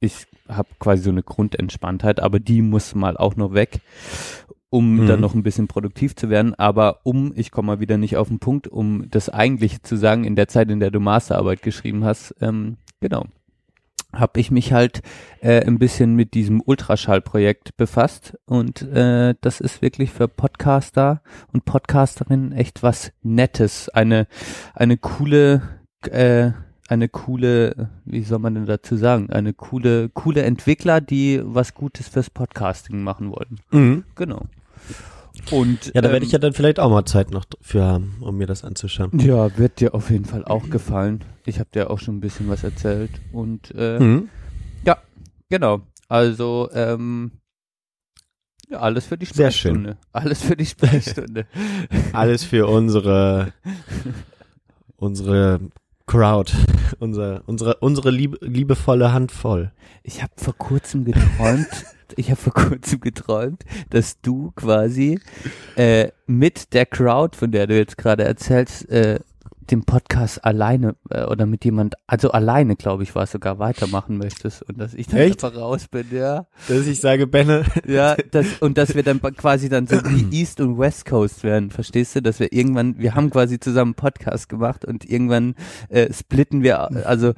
[SPEAKER 3] ich habe quasi so eine Grundentspanntheit, aber die muss mal auch noch weg, um
[SPEAKER 4] Mhm.
[SPEAKER 3] dann noch ein bisschen produktiv zu werden. Aber um, ich komme mal wieder nicht auf den Punkt, um das Eigentliche zu sagen, in der Zeit, in der du Masterarbeit geschrieben hast, ähm, genau, habe ich mich halt äh, ein bisschen mit diesem Ultraschallprojekt befasst und äh, das ist wirklich für Podcaster und Podcasterinnen echt was Nettes, eine eine coole äh, eine coole, wie soll man denn dazu sagen, eine coole, coole Entwickler, die was Gutes fürs Podcasting machen wollen.
[SPEAKER 4] Mhm.
[SPEAKER 3] Genau. Und
[SPEAKER 4] Ja, da werde
[SPEAKER 3] ähm,
[SPEAKER 4] ich ja dann vielleicht auch mal Zeit noch für haben, um mir das anzuschauen.
[SPEAKER 3] ja, wird dir auf jeden Fall auch gefallen. Ich habe dir auch schon ein bisschen was erzählt und äh,
[SPEAKER 4] Mhm.
[SPEAKER 3] ja, genau. Also ähm, ja, alles für die. Sprechstunde. Alles für die *laughs* Sprechstunde.
[SPEAKER 4] Alles für unsere, *laughs* unsere Crowd. *laughs* Unser, unsere, unsere liebe, liebevolle Handvoll.
[SPEAKER 3] Ich habe vor kurzem geträumt, *laughs* ich habe vor kurzem geträumt, dass du quasi äh, mit der Crowd, von der du jetzt gerade erzählst, äh, den Podcast alleine äh, oder mit jemand, also alleine, glaube ich, war es sogar weitermachen möchtest und dass ich dann
[SPEAKER 4] Echt?
[SPEAKER 3] einfach raus bin, ja.
[SPEAKER 4] Dass ich sage, Benne,
[SPEAKER 3] Ja, *laughs* das, und dass wir dann quasi dann so wie East und West Coast werden, verstehst du? Dass wir irgendwann, wir haben quasi zusammen Podcast gemacht und irgendwann äh, splitten wir, also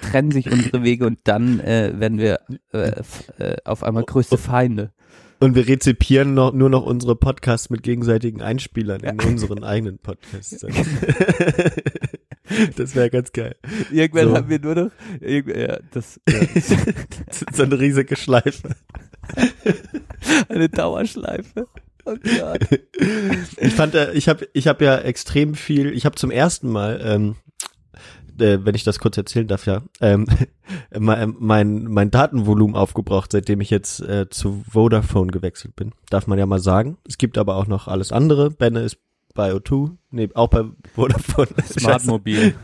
[SPEAKER 3] trennen sich unsere Wege und dann äh, werden wir äh, äh, auf einmal größte Feinde.
[SPEAKER 4] Und wir rezipieren noch, nur noch unsere Podcasts mit gegenseitigen Einspielern in unseren eigenen Podcasts. *laughs* das wäre ganz geil.
[SPEAKER 3] Irgendwann
[SPEAKER 4] So.
[SPEAKER 3] haben wir nur noch, ja, das, ja, *laughs*
[SPEAKER 4] so eine riesige Schleife. *laughs*
[SPEAKER 3] eine Dauerschleife. Oh Gott.
[SPEAKER 4] Ich fand, äh, ich habe ich hab ja extrem viel, ich habe zum ersten Mal, ähm, äh, wenn ich das kurz erzählen darf, ja, ähm, *laughs* mein, mein, mein Datenvolumen aufgebraucht, seitdem ich jetzt äh, zu Vodafone gewechselt bin. Darf man ja mal sagen. Es gibt aber auch noch alles andere. Benne ist bei O2, nee, auch bei *laughs* Vodafone. *laughs*
[SPEAKER 3] Smartmobil.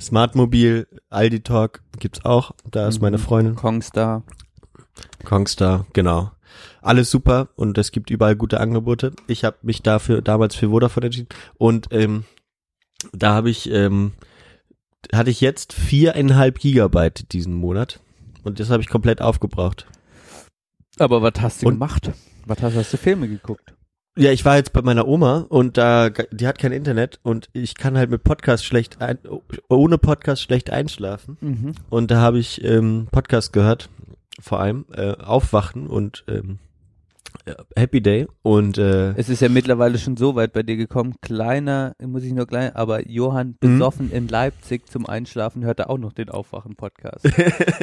[SPEAKER 4] Smartmobil, Aldi Talk gibt's auch. Da ist meine
[SPEAKER 3] Mhm.
[SPEAKER 4] Freundin.
[SPEAKER 3] Kongstar.
[SPEAKER 4] Kongstar, genau. Alles super und es gibt überall gute Angebote. Ich habe mich dafür damals für Vodafone entschieden und ähm, da habe ich ähm, hatte ich jetzt viereinhalb Gigabyte diesen Monat und das habe ich komplett aufgebraucht.
[SPEAKER 3] Aber was hast du
[SPEAKER 4] Und-
[SPEAKER 3] gemacht? Was hast, hast du Filme geguckt?
[SPEAKER 4] Ja, ich war jetzt bei meiner Oma und da die hat kein Internet und ich kann halt mit Podcast schlecht ein, ohne Podcast schlecht einschlafen
[SPEAKER 3] Mhm.
[SPEAKER 4] und da habe ich ähm, Podcast gehört, vor allem äh, Aufwachen und ähm, Happy Day und äh,
[SPEAKER 3] Es ist ja mittlerweile schon so weit bei dir gekommen. Kleiner, muss ich nur klein, aber Johann besoffen in Leipzig zum Einschlafen hört er auch noch den Aufwachen-Podcast. *laughs*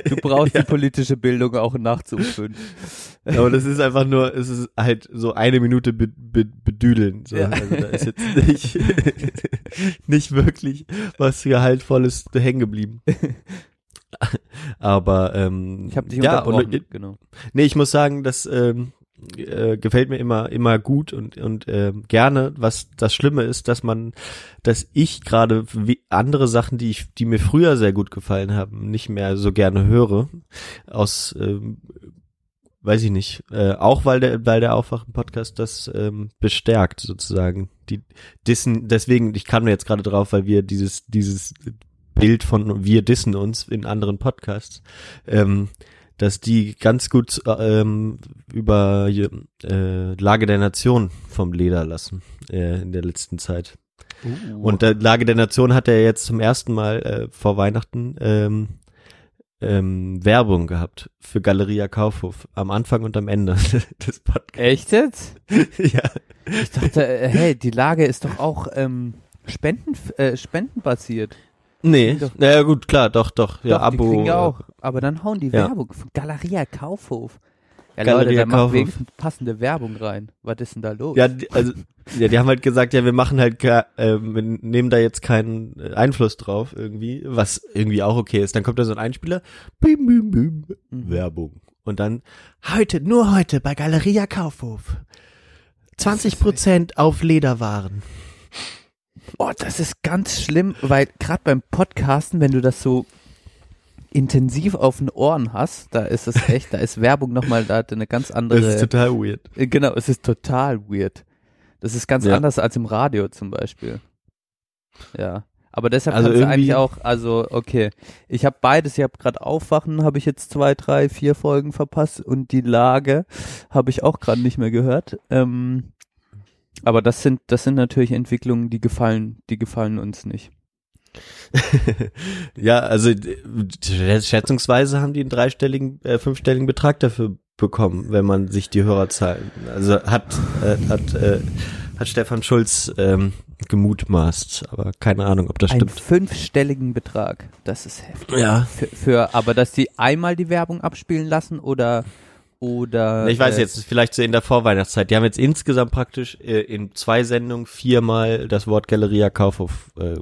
[SPEAKER 3] Du brauchst die politische Bildung auch nachts um fünf.
[SPEAKER 4] Aber das ist einfach nur, es ist halt so eine Minute be, be, bedüdeln. So.
[SPEAKER 3] Ja.
[SPEAKER 4] Also da ist jetzt nicht, *laughs* nicht wirklich was Gehaltvolles hängen geblieben. *laughs* Aber ähm,
[SPEAKER 3] Ich habe dich
[SPEAKER 4] ja,
[SPEAKER 3] unterbrochen,
[SPEAKER 4] und,
[SPEAKER 3] genau.
[SPEAKER 4] nee, ich muss sagen, das ähm, äh, gefällt mir immer immer gut und und ähm, gerne. Was das Schlimme ist, dass man, dass ich gerade andere Sachen, die ich, die mir früher sehr gut gefallen haben, nicht mehr so gerne höre. Aus ähm, weiß ich nicht, äh, auch weil der, weil der Aufwachen-Podcast das ähm, bestärkt sozusagen. Die dissen, deswegen, ich kam mir jetzt gerade drauf, weil wir dieses, dieses Bild von wir dissen uns in anderen Podcasts, ähm, dass die ganz gut ähm, über äh, Lage der Nation vom Leder lassen äh, in der letzten Zeit.
[SPEAKER 3] Uh.
[SPEAKER 4] Und der Lage der Nation hat er jetzt zum ersten Mal äh, vor Weihnachten ähm, ähm, Werbung gehabt für Galeria Kaufhof am Anfang und am Ende *laughs* des Podcasts.
[SPEAKER 3] Echt jetzt? *laughs*
[SPEAKER 4] ja.
[SPEAKER 3] Ich dachte, äh, hey, die Lage ist doch auch ähm, Spenden, äh, spendenbasiert.
[SPEAKER 4] Nee,
[SPEAKER 3] Doch.
[SPEAKER 4] naja gut, klar, doch, doch. Ja,
[SPEAKER 3] Doch,
[SPEAKER 4] Abo.
[SPEAKER 3] Die kriegen ja
[SPEAKER 4] äh,
[SPEAKER 3] auch. Aber dann hauen die
[SPEAKER 4] Ja.
[SPEAKER 3] Werbung von Galeria Kaufhof. Ja,
[SPEAKER 4] Galeria
[SPEAKER 3] Leute, da macht wenigstens passende Werbung rein. Was ist denn da los?
[SPEAKER 4] Ja, die, also, ja, die haben halt gesagt, ja, wir machen halt, äh, wir nehmen da jetzt keinen äh, Einfluss drauf irgendwie, was irgendwie auch okay ist. Dann kommt da so ein Einspieler, bim, bim, bim,
[SPEAKER 3] Mhm.
[SPEAKER 4] Werbung. Und dann, heute, nur heute bei Galeria Kaufhof. 20 Prozent auf Lederwaren.
[SPEAKER 3] Oh, das ist ganz schlimm, weil gerade beim Podcasten, wenn du das so intensiv auf den Ohren hast, da ist es *laughs* echt, da ist Werbung nochmal, da hat eine ganz andere.
[SPEAKER 4] Das ist total weird.
[SPEAKER 3] Äh, Genau, es ist total weird. Das ist ganz
[SPEAKER 4] Ja.
[SPEAKER 3] anders als im Radio zum Beispiel. Ja. Aber deshalb
[SPEAKER 4] Also
[SPEAKER 3] kannst du eigentlich auch, also okay, ich habe beides, ich habe gerade Aufwachen, habe ich jetzt zwei, drei, vier Folgen verpasst und die Lage habe ich auch gerade nicht mehr gehört. Ähm, aber das sind, das sind natürlich Entwicklungen, die gefallen, die gefallen uns nicht. *laughs*
[SPEAKER 4] ja, also äh, schätzungsweise haben die einen dreistelligen, äh, fünfstelligen Betrag dafür bekommen, wenn man sich die Hörerzahlen. Also hat äh, hat äh, hat Stefan Schulz ähm, gemutmaßt, aber keine Ahnung, ob das
[SPEAKER 3] Einen
[SPEAKER 4] stimmt.
[SPEAKER 3] fünfstelligen Betrag, das ist heftig.
[SPEAKER 4] Ja.
[SPEAKER 3] Für, für, aber dass die einmal die Werbung abspielen lassen oder oder
[SPEAKER 4] Ich weiß
[SPEAKER 3] äh,
[SPEAKER 4] jetzt, vielleicht so in der Vorweihnachtszeit. Die haben jetzt insgesamt praktisch äh, in zwei Sendungen viermal das Wort Galeria Kaufhof. Äh,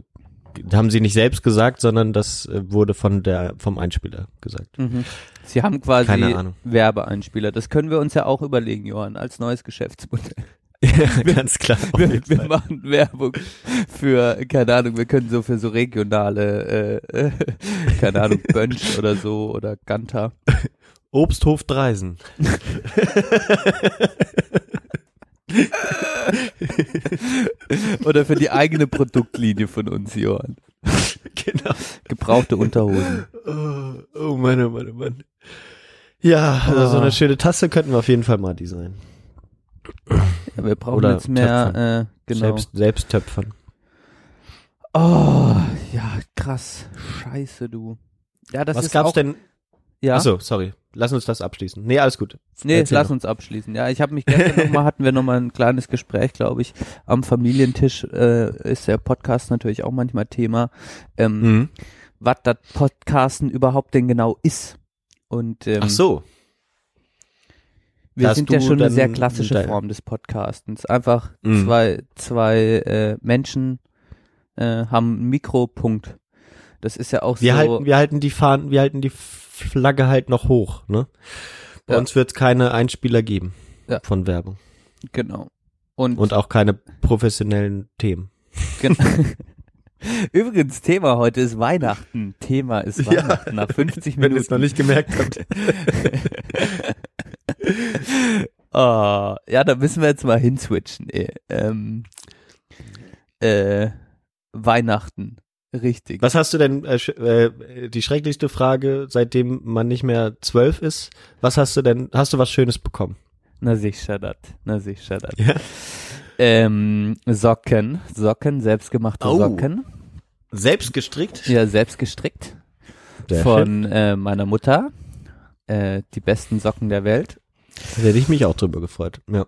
[SPEAKER 4] haben sie nicht selbst gesagt, sondern das äh, wurde von der vom Einspieler gesagt.
[SPEAKER 3] Mhm. Sie haben quasi. Werbeeinspieler. Das können wir uns ja auch überlegen, Johann, als neues Geschäftsmodell. *laughs*
[SPEAKER 4] Ja, ganz klar.
[SPEAKER 3] Wir, wir machen Werbung für, keine Ahnung, wir können so für so regionale, äh, äh, *laughs* keine Ahnung, Bönsch oder so oder Ganter.
[SPEAKER 4] Obsthof Dreisen.
[SPEAKER 3] Oder für die eigene Produktlinie von uns, Johann.
[SPEAKER 4] genau.
[SPEAKER 3] Gebrauchte Unterhosen.
[SPEAKER 4] Oh, oh Mann, oh Mann, oh Mann. Ja, also so
[SPEAKER 3] Ah.
[SPEAKER 4] eine schöne Tasse könnten wir auf jeden Fall mal designen.
[SPEAKER 3] Ja, wir brauchen
[SPEAKER 4] Oder
[SPEAKER 3] jetzt mehr, äh, genau.
[SPEAKER 4] Selbst, selbst töpfern.
[SPEAKER 3] Oh, ja, krass. Scheiße, du. Ja, das
[SPEAKER 4] Was
[SPEAKER 3] ist
[SPEAKER 4] gab's
[SPEAKER 3] auch,
[SPEAKER 4] denn?
[SPEAKER 3] Ja.
[SPEAKER 4] Achso, sorry. Lass uns das abschließen. Nee, alles gut.
[SPEAKER 3] Nee,
[SPEAKER 4] Erzähl
[SPEAKER 3] lass
[SPEAKER 4] noch.
[SPEAKER 3] uns abschließen. Ja, ich habe mich gestern nochmal, *laughs* hatten wir nochmal ein kleines Gespräch, glaube ich, am Familientisch äh, ist der Podcast natürlich auch manchmal Thema, ähm,
[SPEAKER 4] Mhm.
[SPEAKER 3] was das Podcasten überhaupt denn genau ist. Und ähm,
[SPEAKER 4] Ach so.
[SPEAKER 3] wir
[SPEAKER 4] Dass
[SPEAKER 3] sind ja schon eine sehr klassische Form des Podcastens. Einfach
[SPEAKER 4] Mhm.
[SPEAKER 3] zwei, zwei äh, Menschen äh, haben einen Mikropunkt. Das ist ja auch
[SPEAKER 4] Wir
[SPEAKER 3] so.
[SPEAKER 4] halten, wir halten die Fahnen, wir halten die Flagge halt noch hoch, ne? Bei
[SPEAKER 3] Ja.
[SPEAKER 4] uns wird es keine Einspieler geben
[SPEAKER 3] Ja.
[SPEAKER 4] von Werbung.
[SPEAKER 3] genau. Und,
[SPEAKER 4] Und auch keine professionellen Themen.
[SPEAKER 3] Gen *laughs* *laughs* Übrigens, Thema heute ist Weihnachten. Thema ist
[SPEAKER 4] Ja.
[SPEAKER 3] Weihnachten nach 50 *laughs*
[SPEAKER 4] Wenn
[SPEAKER 3] Minuten.
[SPEAKER 4] ihr es noch nicht gemerkt habt.
[SPEAKER 3] oh, ja, da müssen wir jetzt mal hinswitchen. Ey. Ähm, äh, Weihnachten. Richtig.
[SPEAKER 4] Was hast du denn, äh, äh, die schrecklichste Frage, seitdem man nicht mehr zwölf ist, was hast du denn, hast du was Schönes bekommen?
[SPEAKER 3] Na sicher dat. Na sicher dat.
[SPEAKER 4] Ja.
[SPEAKER 3] Ähm, Socken. Socken, selbstgemachte
[SPEAKER 4] Oh.
[SPEAKER 3] Socken.
[SPEAKER 4] Selbst gestrickt?
[SPEAKER 3] Ja, selbst gestrickt.
[SPEAKER 4] Sehr
[SPEAKER 3] von äh, meiner Mutter. Äh, die besten Socken der Welt.
[SPEAKER 4] Da hätte ich mich auch drüber gefreut. Ja.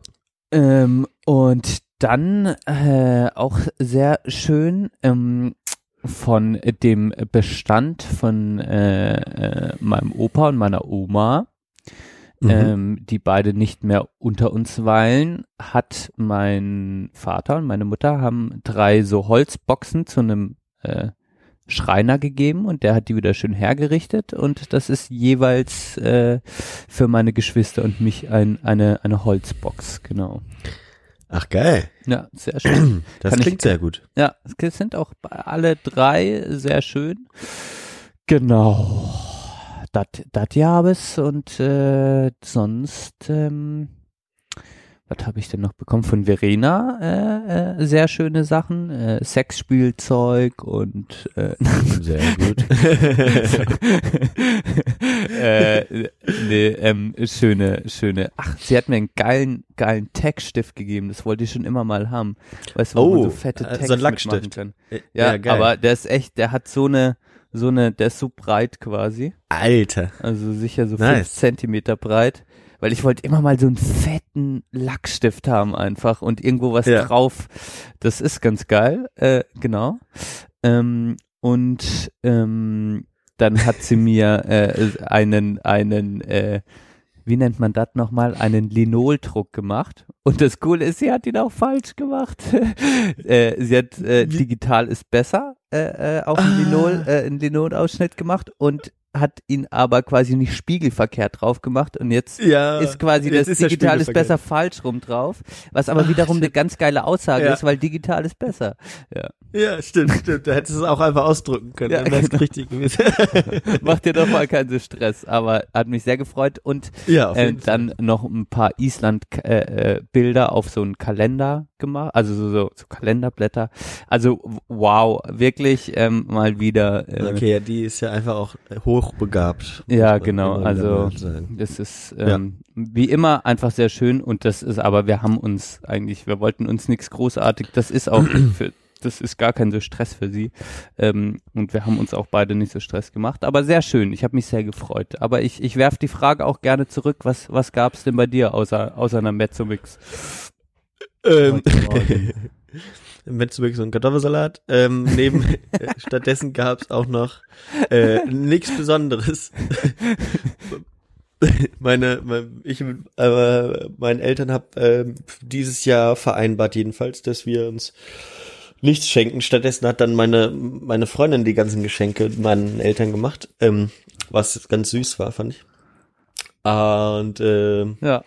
[SPEAKER 3] Ähm, und dann äh, auch sehr schön ähm, von dem Bestand von äh, äh, meinem Opa und meiner Oma,
[SPEAKER 4] Mhm.
[SPEAKER 3] ähm, die beide nicht mehr unter uns weilen, hat mein Vater und meine Mutter haben drei so Holzboxen zu einem äh, Schreiner gegeben und der hat die wieder schön hergerichtet und das ist jeweils äh, für meine Geschwister und mich ein, eine, eine Holzbox, genau.
[SPEAKER 4] Ach geil.
[SPEAKER 3] Ja, sehr schön. *clears throat*
[SPEAKER 4] Das
[SPEAKER 3] Kann ich-
[SPEAKER 4] klingt sehr gut.
[SPEAKER 3] Ja, es sind auch alle drei sehr schön. Genau. Das das Jabes und äh, sonst, ähm, was habe ich denn noch bekommen? Von Verena äh, äh, sehr schöne Sachen. Äh, Sexspielzeug und äh, *laughs*
[SPEAKER 4] Sehr gut. *laughs*
[SPEAKER 3] äh, ne, ähm, schöne, schöne. Ach, sie hat mir einen geilen, geilen Textstift gegeben. Das wollte ich schon immer mal haben. Weißt du, wo man
[SPEAKER 4] Oh,
[SPEAKER 3] so fette
[SPEAKER 4] äh, so ein Lackstift.
[SPEAKER 3] kann.
[SPEAKER 4] Äh,
[SPEAKER 3] Ja,
[SPEAKER 4] ja, geil.
[SPEAKER 3] aber der ist echt, der hat so eine, so eine, der ist so breit quasi.
[SPEAKER 4] Alter.
[SPEAKER 3] Also sicher so
[SPEAKER 4] Nice.
[SPEAKER 3] fünf Zentimeter breit. Weil ich wollte immer mal so einen fetten Lackstift haben einfach und irgendwo was
[SPEAKER 4] Ja.
[SPEAKER 3] drauf. Das ist ganz geil, äh, genau. Ähm, und ähm, dann hat sie mir *laughs* äh, einen, einen, äh, wie nennt man das nochmal, einen Linoldruck gemacht. Und das Coole ist, sie hat ihn auch falsch gemacht. *laughs* äh, sie hat äh, digital ist besser äh, äh, auf
[SPEAKER 4] Ah.
[SPEAKER 3] Linol, äh, einen Linolausschnitt gemacht und hat ihn aber quasi nicht spiegelverkehrt drauf gemacht und jetzt
[SPEAKER 4] Ja,
[SPEAKER 3] ist quasi
[SPEAKER 4] jetzt
[SPEAKER 3] das
[SPEAKER 4] ist
[SPEAKER 3] digital ist besser falsch rum drauf, was aber wiederum eine ganz geile Aussage
[SPEAKER 4] Ja.
[SPEAKER 3] ist, weil digital ist besser. Ja.
[SPEAKER 4] Ja, stimmt, stimmt. Da hättest du es auch einfach ausdrücken können.
[SPEAKER 3] Ja, genau.
[SPEAKER 4] richtig gewesen. *laughs*
[SPEAKER 3] Mach dir doch mal keinen so Stress, aber hat mich sehr gefreut und
[SPEAKER 4] Ja,
[SPEAKER 3] äh, dann noch ein paar Island-Bilder äh, Bilder auf so einen Kalender gemacht, also so, so, so Kalenderblätter. Also wow, wirklich ähm, mal wieder. Äh,
[SPEAKER 4] Okay, ja, die ist ja einfach auch hochbegabt.
[SPEAKER 3] Ja, genau. Also das ist ähm, wie immer einfach sehr schön und das ist, aber wir haben uns eigentlich, wir wollten uns nichts großartig. Das ist auch *clears throat* für, das ist gar kein so Stress für sie ähm, und wir haben uns auch beide nicht so Stress gemacht. Aber sehr schön. Ich habe mich sehr gefreut. Aber ich ich werf die Frage auch gerne zurück. Was was gab's denn bei dir außer außer einer Mezzomix?
[SPEAKER 4] Ähm, *laughs*
[SPEAKER 3] Heute Morgen.
[SPEAKER 4] mit so einen Kartoffelsalat. Ähm, neben, *laughs* äh, stattdessen gab's auch noch äh, nichts Besonderes. *laughs* meine, mein, ich äh, meinen Eltern hab ähm, dieses Jahr vereinbart jedenfalls, dass wir uns nichts schenken. Stattdessen hat dann meine meine Freundin die ganzen Geschenke meinen Eltern gemacht, ähm, was ganz süß war, fand ich. Und ähm,
[SPEAKER 3] Ja.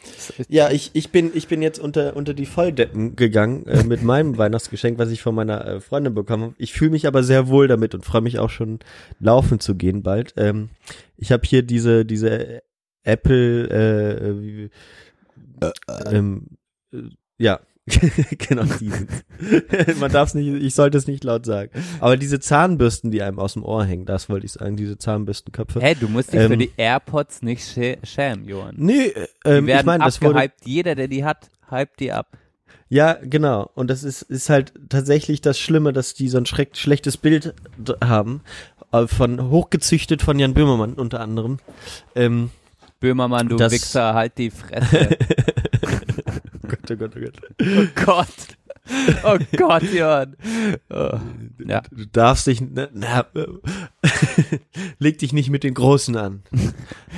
[SPEAKER 4] ja, ich, ich bin ich bin jetzt unter unter die Volldeppen gegangen äh, mit meinem *laughs* Weihnachtsgeschenk, was ich von meiner äh, Freundin bekommen habe. Ich fühle mich aber sehr wohl damit und freue mich auch schon laufen zu gehen bald. Ähm, ich habe hier diese diese Apple äh, wie, ähm, äh, ja *laughs* genau diesen. *laughs* Man darf es nicht, ich sollte es nicht laut sagen. Aber diese Zahnbürsten, die einem aus dem Ohr hängen, das wollte ich sagen, diese Zahnbürstenköpfe.
[SPEAKER 3] Hä, du musst dich
[SPEAKER 4] Ähm,
[SPEAKER 3] für die AirPods nicht schä schämen, Johann.
[SPEAKER 4] Nee, äh,
[SPEAKER 3] Die
[SPEAKER 4] ähm,
[SPEAKER 3] werden
[SPEAKER 4] ich meine, das wurde.
[SPEAKER 3] Jeder, der die hat, hypt die ab.
[SPEAKER 4] Ja, genau. Und das ist, ist halt tatsächlich das Schlimme, dass die so ein schreck, schlechtes Bild haben. Äh, Von hochgezüchtet von Jan Böhmermann unter anderem. Ähm,
[SPEAKER 3] Böhmermann, du
[SPEAKER 4] Das-
[SPEAKER 3] Wichser, halt die Fresse. *laughs*
[SPEAKER 4] oh Gott, oh Gott, oh Gott.
[SPEAKER 3] oh Gott. Oh Gott, Johann. Oh. Ja.
[SPEAKER 4] Du darfst dich, na, na, äh, *laughs* leg dich nicht mit den Großen an.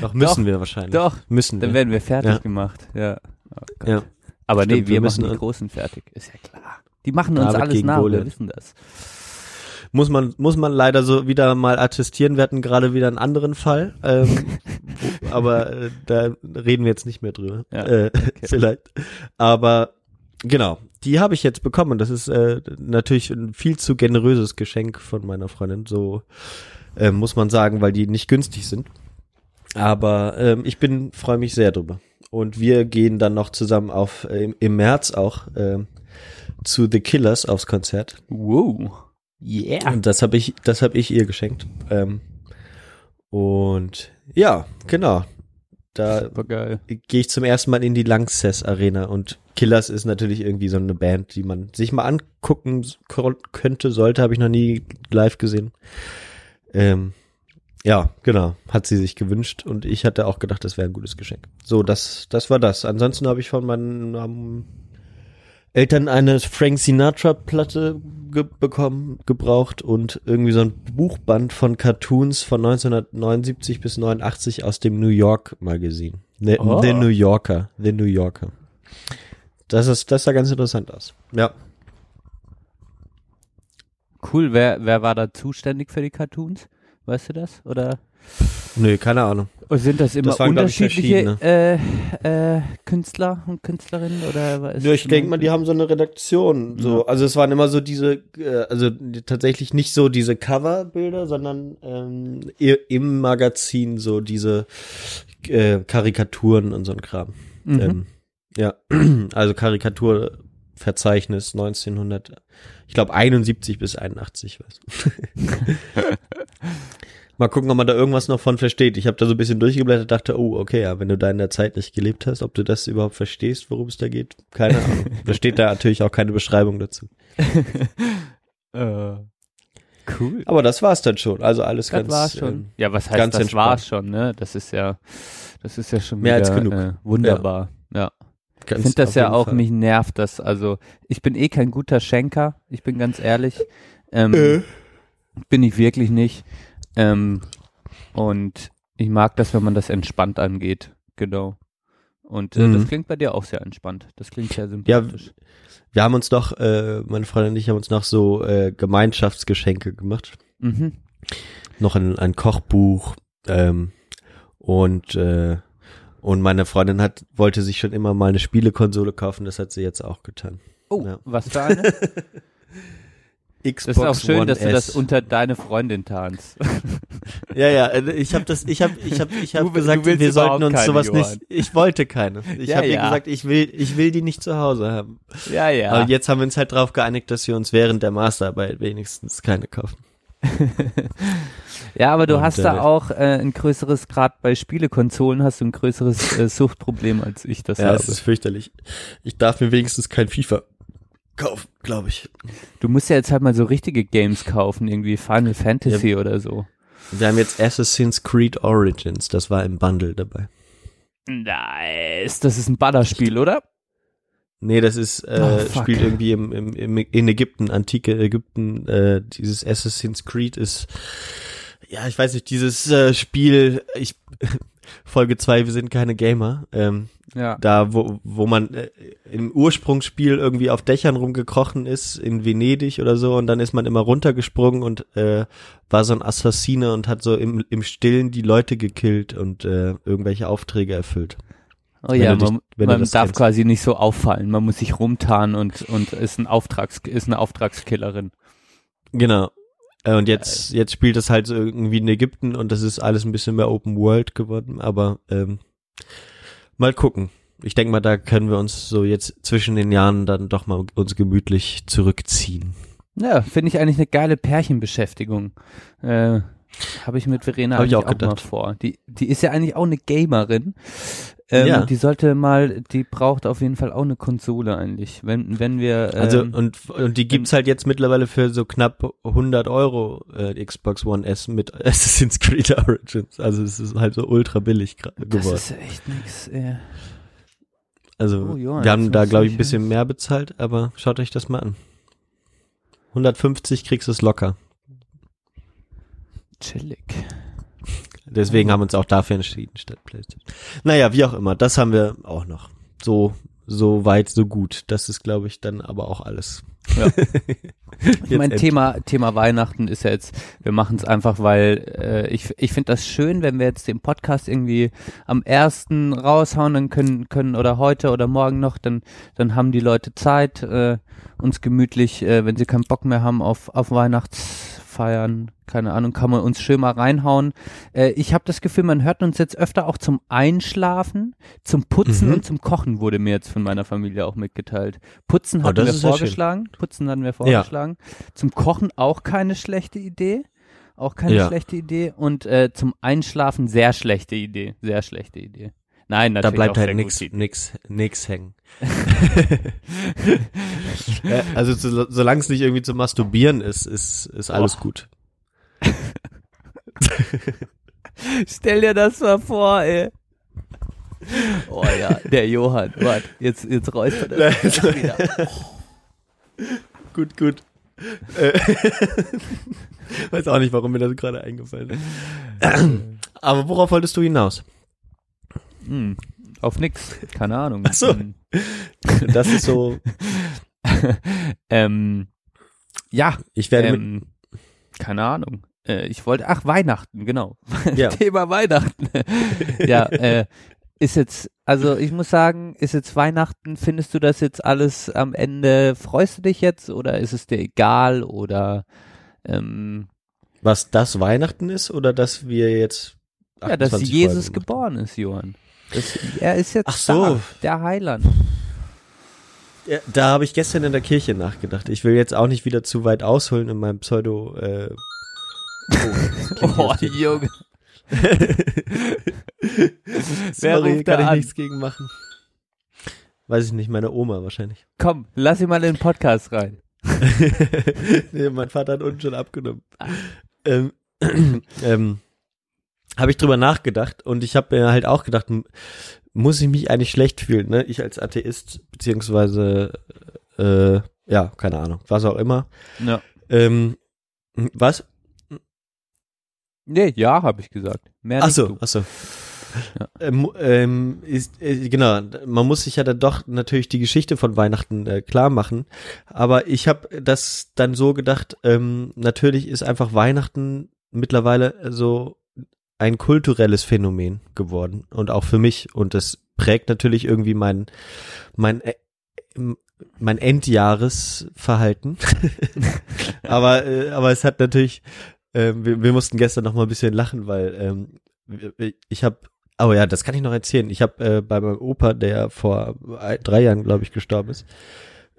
[SPEAKER 4] Doch müssen
[SPEAKER 3] Doch,
[SPEAKER 4] wir wahrscheinlich.
[SPEAKER 3] Doch,
[SPEAKER 4] müssen
[SPEAKER 3] dann
[SPEAKER 4] wir.
[SPEAKER 3] werden wir fertig
[SPEAKER 4] Ja.
[SPEAKER 3] gemacht. Ja. Oh.
[SPEAKER 4] Ja.
[SPEAKER 3] Aber nee,
[SPEAKER 4] Stimmt,
[SPEAKER 3] wir,
[SPEAKER 4] wir
[SPEAKER 3] machen
[SPEAKER 4] müssen-
[SPEAKER 3] die Großen fertig. Ist ja klar. Die machen uns
[SPEAKER 4] David
[SPEAKER 3] alles nach, wir
[SPEAKER 4] Goliath.
[SPEAKER 3] wissen das.
[SPEAKER 4] Muss man, muss man leider so wieder mal attestieren. Wir hatten gerade wieder einen anderen Fall. Ähm, aber äh, da reden wir jetzt nicht mehr drüber.
[SPEAKER 3] Ja,
[SPEAKER 4] äh, *laughs* Vielleicht. Aber genau, die habe ich jetzt bekommen. Das ist äh, natürlich ein viel zu generöses Geschenk von meiner Freundin. So äh, muss man sagen, weil die nicht günstig sind. Aber ähm, ich bin, freue mich sehr drüber. Und wir gehen dann noch zusammen auf äh, im, im März auch ähm, zu The Killers aufs Konzert.
[SPEAKER 3] Wow. Yeah.
[SPEAKER 4] Und das habe ich, das habe ich ihr geschenkt. Ähm, und ja, genau. Da gehe ich zum ersten Mal in die Lanxess Arena und Killers ist natürlich irgendwie so eine Band, die man sich mal angucken könnte, sollte, habe ich noch nie live gesehen. Ähm, ja, genau, hat sie sich gewünscht und ich hatte auch gedacht, das wäre ein gutes Geschenk. So, das, das war das. Ansonsten habe ich von meinen ähm, Eltern eine Frank Sinatra Platte ge bekommen, gebraucht und irgendwie so ein Buchband von Cartoons von 1979 bis 89 aus dem New York Magazin. The,
[SPEAKER 3] Oh.
[SPEAKER 4] The New Yorker, The New Yorker. Das ist, das sah ganz interessant aus. Ja.
[SPEAKER 3] Cool, wer, wer war da zuständig für die Cartoons? Weißt du das? Oder
[SPEAKER 4] Nö, keine Ahnung.
[SPEAKER 3] oder sind das immer
[SPEAKER 4] Das waren, glaub ich,
[SPEAKER 3] unterschiedliche äh, äh, Künstler und Künstlerinnen? Oder was ist
[SPEAKER 4] Ja, ich denke mal, die haben so eine Redaktion. So, also es waren immer so diese, äh, also die- tatsächlich nicht so diese Coverbilder, sondern ähm, im Magazin so diese äh, Karikaturen und so ein Kram.
[SPEAKER 3] Mhm.
[SPEAKER 4] Ähm, ja, *clears throat* also Karikaturverzeichnis 1900, ich glaube 71 bis 81. Was. *laughs* *laughs* Mal gucken, ob man da irgendwas noch von versteht. Ich habe da so ein bisschen durchgeblättert, dachte, oh, okay, ja, wenn du da in der Zeit nicht gelebt hast, ob du das überhaupt verstehst, worum es da geht, keine *laughs* Ahnung. da steht da natürlich auch keine Beschreibung dazu. *laughs*
[SPEAKER 3] Äh, cool.
[SPEAKER 4] Aber das war's dann schon. Also alles
[SPEAKER 3] Das
[SPEAKER 4] ganz,
[SPEAKER 3] war's schon.
[SPEAKER 4] ähm,
[SPEAKER 3] ja, was heißt
[SPEAKER 4] ganz
[SPEAKER 3] das
[SPEAKER 4] entspannt.
[SPEAKER 3] war's schon, ne? Das ist ja, das ist ja schon
[SPEAKER 4] Mehr
[SPEAKER 3] wieder,
[SPEAKER 4] als genug.
[SPEAKER 3] Äh, wunderbar. Ja. Ich
[SPEAKER 4] Ganz
[SPEAKER 3] finde das ja auch,
[SPEAKER 4] Fall.
[SPEAKER 3] mich nervt das, also ich bin eh kein guter Schenker, ich bin ganz ehrlich. Ähm,
[SPEAKER 4] Äh.
[SPEAKER 3] Bin ich wirklich nicht. Ähm, und ich mag das, wenn man das entspannt angeht, genau. Und äh, das
[SPEAKER 4] Mhm.
[SPEAKER 3] klingt bei dir auch sehr entspannt. Das klingt sehr
[SPEAKER 4] Ja,
[SPEAKER 3] sympathisch.
[SPEAKER 4] wir haben uns noch, äh, meine Freundin und ich haben uns noch so äh, Gemeinschaftsgeschenke gemacht.
[SPEAKER 3] Mhm.
[SPEAKER 4] Noch ein, ein Kochbuch ähm, und äh, und meine Freundin hat wollte sich schon immer mal eine Spielekonsole kaufen. Das hat sie jetzt auch getan.
[SPEAKER 3] Oh,
[SPEAKER 4] Ja.
[SPEAKER 3] was für eine? *laughs*
[SPEAKER 4] Xbox
[SPEAKER 3] Das ist auch schön,
[SPEAKER 4] One
[SPEAKER 3] dass du
[SPEAKER 4] S.
[SPEAKER 3] das unter deine Freundin tarnst. *laughs*
[SPEAKER 4] Ja, ja, äh, ich habe das, ich habe, ich habe, ich habe
[SPEAKER 3] Du-
[SPEAKER 4] gesagt,
[SPEAKER 3] du
[SPEAKER 4] wir sollten uns sowas
[SPEAKER 3] Johann.
[SPEAKER 4] nicht. Ich wollte keine. Ich
[SPEAKER 3] Ja,
[SPEAKER 4] habe ihr
[SPEAKER 3] ja.
[SPEAKER 4] gesagt, ich will, ich will die nicht zu Hause haben.
[SPEAKER 3] ja, ja.
[SPEAKER 4] Aber jetzt haben wir uns halt darauf geeinigt, dass wir uns während der Masterarbeit wenigstens keine kaufen. *laughs*
[SPEAKER 3] Ja, aber du
[SPEAKER 4] Und,
[SPEAKER 3] hast
[SPEAKER 4] äh,
[SPEAKER 3] da auch äh, ein größeres, gerade bei Spielekonsolen hast du ein größeres äh, Suchtproblem, als ich das
[SPEAKER 4] Ja,
[SPEAKER 3] habe.
[SPEAKER 4] es ist fürchterlich. Ich darf mir wenigstens kein FIFA kaufen, glaube ich.
[SPEAKER 3] Du musst ja jetzt halt mal so richtige Games kaufen, irgendwie Final Fantasy oder so.
[SPEAKER 4] Wir haben jetzt Assassin's Creed Origins, das war im Bundle dabei.
[SPEAKER 3] Nice. Das ist ein Ballerspiel, oder?
[SPEAKER 4] Nee, das ist, äh,
[SPEAKER 3] Oh,
[SPEAKER 4] spielt irgendwie im, im, im, in Ägypten, antike Ägypten, äh, dieses Assassin's Creed ist, ja, ich weiß nicht, dieses äh, Spiel, ich, Folge 2, wir sind keine Gamer. Ähm,
[SPEAKER 3] Ja.
[SPEAKER 4] Da, wo, wo man äh, im Ursprungsspiel irgendwie auf Dächern rumgekrochen ist, in Venedig oder so, und dann ist man immer runtergesprungen und äh, war so ein Assassine und hat so im, im Stillen die Leute gekillt und äh, irgendwelche Aufträge erfüllt.
[SPEAKER 3] Oh
[SPEAKER 4] Wenn
[SPEAKER 3] ja,
[SPEAKER 4] dich-
[SPEAKER 3] man, man darf
[SPEAKER 4] kennst.
[SPEAKER 3] quasi nicht so auffallen. Man muss sich rumtarnen und, und ist ein Auftrags, ist eine Auftragskillerin.
[SPEAKER 4] Genau. Äh, Und jetzt, jetzt spielt es halt so irgendwie in Ägypten und das ist alles ein bisschen mehr Open World geworden, aber ähm, mal gucken. Ich denke mal, da können wir uns so jetzt zwischen den Jahren dann doch mal uns gemütlich zurückziehen.
[SPEAKER 3] Ja, finde ich eigentlich eine geile Pärchenbeschäftigung. Äh, Habe ich mit Verena
[SPEAKER 4] Hab ich auch
[SPEAKER 3] auch, mal
[SPEAKER 4] gedacht.
[SPEAKER 3] vor. Die, die ist ja eigentlich auch eine Gamerin. Ähm,
[SPEAKER 4] Ja.
[SPEAKER 3] Die sollte mal, die braucht auf jeden Fall auch eine Konsole eigentlich. Wenn, wenn wir, ähm,
[SPEAKER 4] Also und, und die gibt's halt jetzt mittlerweile für so knapp 100 Euro äh, Xbox One S mit *laughs* Assassin's Creed Origins. Also es ist halt so ultra billig gra-
[SPEAKER 3] das
[SPEAKER 4] geworden.
[SPEAKER 3] ist echt nix. Äh.
[SPEAKER 4] Also
[SPEAKER 3] Oh, Johann,
[SPEAKER 4] wir haben da glaube ich ein bisschen mehr bezahlt, aber schaut euch das mal an. 150 kriegst du es locker.
[SPEAKER 3] Chillig.
[SPEAKER 4] Deswegen haben wir uns auch dafür entschieden statt PlayStation. Naja, wie auch immer, das haben wir auch noch. So, so weit, so gut. Das ist, glaube ich, dann aber auch alles.
[SPEAKER 3] Ja. *laughs* Ich mein. Thema, Thema Weihnachten ist ja jetzt, wir machen es einfach, weil äh, ich, ich finde das schön, wenn wir jetzt den Podcast irgendwie am ersten raushauen, dann können, können oder heute oder morgen noch, dann, dann haben die Leute Zeit, äh, uns gemütlich, äh, wenn sie keinen Bock mehr haben auf, auf Weihnachtsfeiern, keine Ahnung, kann man uns schön mal reinhauen. Äh, ich habe das Gefühl, man hört uns jetzt öfter auch zum Einschlafen, zum Putzen
[SPEAKER 4] Mhm.
[SPEAKER 3] und zum Kochen wurde mir jetzt von meiner Familie auch mitgeteilt. Putzen
[SPEAKER 4] Oh,
[SPEAKER 3] hatten
[SPEAKER 4] das
[SPEAKER 3] wir
[SPEAKER 4] ist ja
[SPEAKER 3] vorgeschlagen. Putzen hatten wir vorgeschlagen. Zum Kochen auch keine schlechte Idee. Auch keine
[SPEAKER 4] Ja.
[SPEAKER 3] schlechte Idee. Und äh, zum Einschlafen sehr schlechte Idee. Sehr schlechte Idee. Nein,
[SPEAKER 4] Da
[SPEAKER 3] natürlich
[SPEAKER 4] bleibt
[SPEAKER 3] auch
[SPEAKER 4] halt
[SPEAKER 3] sehr
[SPEAKER 4] nix, nix, nix hängen. *laughs* Äh, also so, solange es nicht irgendwie zum Masturbieren ist, ist, ist alles
[SPEAKER 3] Boah.
[SPEAKER 4] gut. *laughs*
[SPEAKER 3] Stell dir das mal vor, ey. Oh ja, der Johann. Warte, jetzt, jetzt räuspert er sich *laughs* wieder.
[SPEAKER 4] Gut, gut. Äh, Weiß auch nicht, warum mir das gerade eingefallen ist. Aber worauf wolltest du hinaus?
[SPEAKER 3] Hm, auf nix. Keine Ahnung.
[SPEAKER 4] Ach so.
[SPEAKER 3] Hm. *laughs*
[SPEAKER 4] Das ist so, *laughs*
[SPEAKER 3] ähm, ja,
[SPEAKER 4] ich werde
[SPEAKER 3] ähm, keine Ahnung. Äh, ich wollte, ach, Weihnachten, genau.
[SPEAKER 4] Ja. *laughs*
[SPEAKER 3] Thema Weihnachten. ja, äh, ist jetzt, also ich muss sagen, ist jetzt Weihnachten, findest du das jetzt alles am Ende, freust du dich jetzt oder ist es dir egal oder ähm,
[SPEAKER 4] was das Weihnachten ist oder dass wir jetzt
[SPEAKER 3] ja, dass
[SPEAKER 4] 28
[SPEAKER 3] Jesus geboren ist, Johann. Das, er ist jetzt
[SPEAKER 4] Ach so.
[SPEAKER 3] da, der Heiland.
[SPEAKER 4] Ja, da habe ich gestern in der Kirche nachgedacht. Ich will jetzt auch nicht wieder zu weit ausholen in meinem Pseudo. Äh, *laughs* oh,
[SPEAKER 3] Oh, Junge. *laughs* Wer
[SPEAKER 4] Sorry,
[SPEAKER 3] ruft da
[SPEAKER 4] kann ich
[SPEAKER 3] an?
[SPEAKER 4] nichts gegen machen. Weiß ich nicht, meine Oma wahrscheinlich.
[SPEAKER 3] Komm, lass ihn mal in den Podcast rein. *laughs*
[SPEAKER 4] nee, mein Vater hat unten schon abgenommen. Ähm, *clears throat* ähm, habe ich drüber nachgedacht und ich habe mir halt auch gedacht, muss ich mich eigentlich schlecht fühlen, ne? Ich als Atheist, beziehungsweise, äh, ja, keine Ahnung, was auch immer.
[SPEAKER 3] Ja.
[SPEAKER 4] Ähm, was?
[SPEAKER 3] Nee, ja, habe ich gesagt. Mehr
[SPEAKER 4] Ach so, ach so.
[SPEAKER 3] Ja.
[SPEAKER 4] Ähm, ähm, ist, äh, genau, man muss sich ja dann doch natürlich die Geschichte von Weihnachten äh, klar machen. Aber ich habe das dann so gedacht, ähm, natürlich ist einfach Weihnachten mittlerweile so ein kulturelles Phänomen geworden und auch für mich und das prägt natürlich irgendwie mein mein äh, mein Endjahresverhalten. *laughs* aber äh, aber es hat natürlich ähm, wir, wir mussten gestern noch mal ein bisschen lachen, weil ähm, ich habe Oh ja, das kann ich noch erzählen. Ich habe äh, bei meinem Opa, der vor drei Jahren, glaube ich, gestorben ist,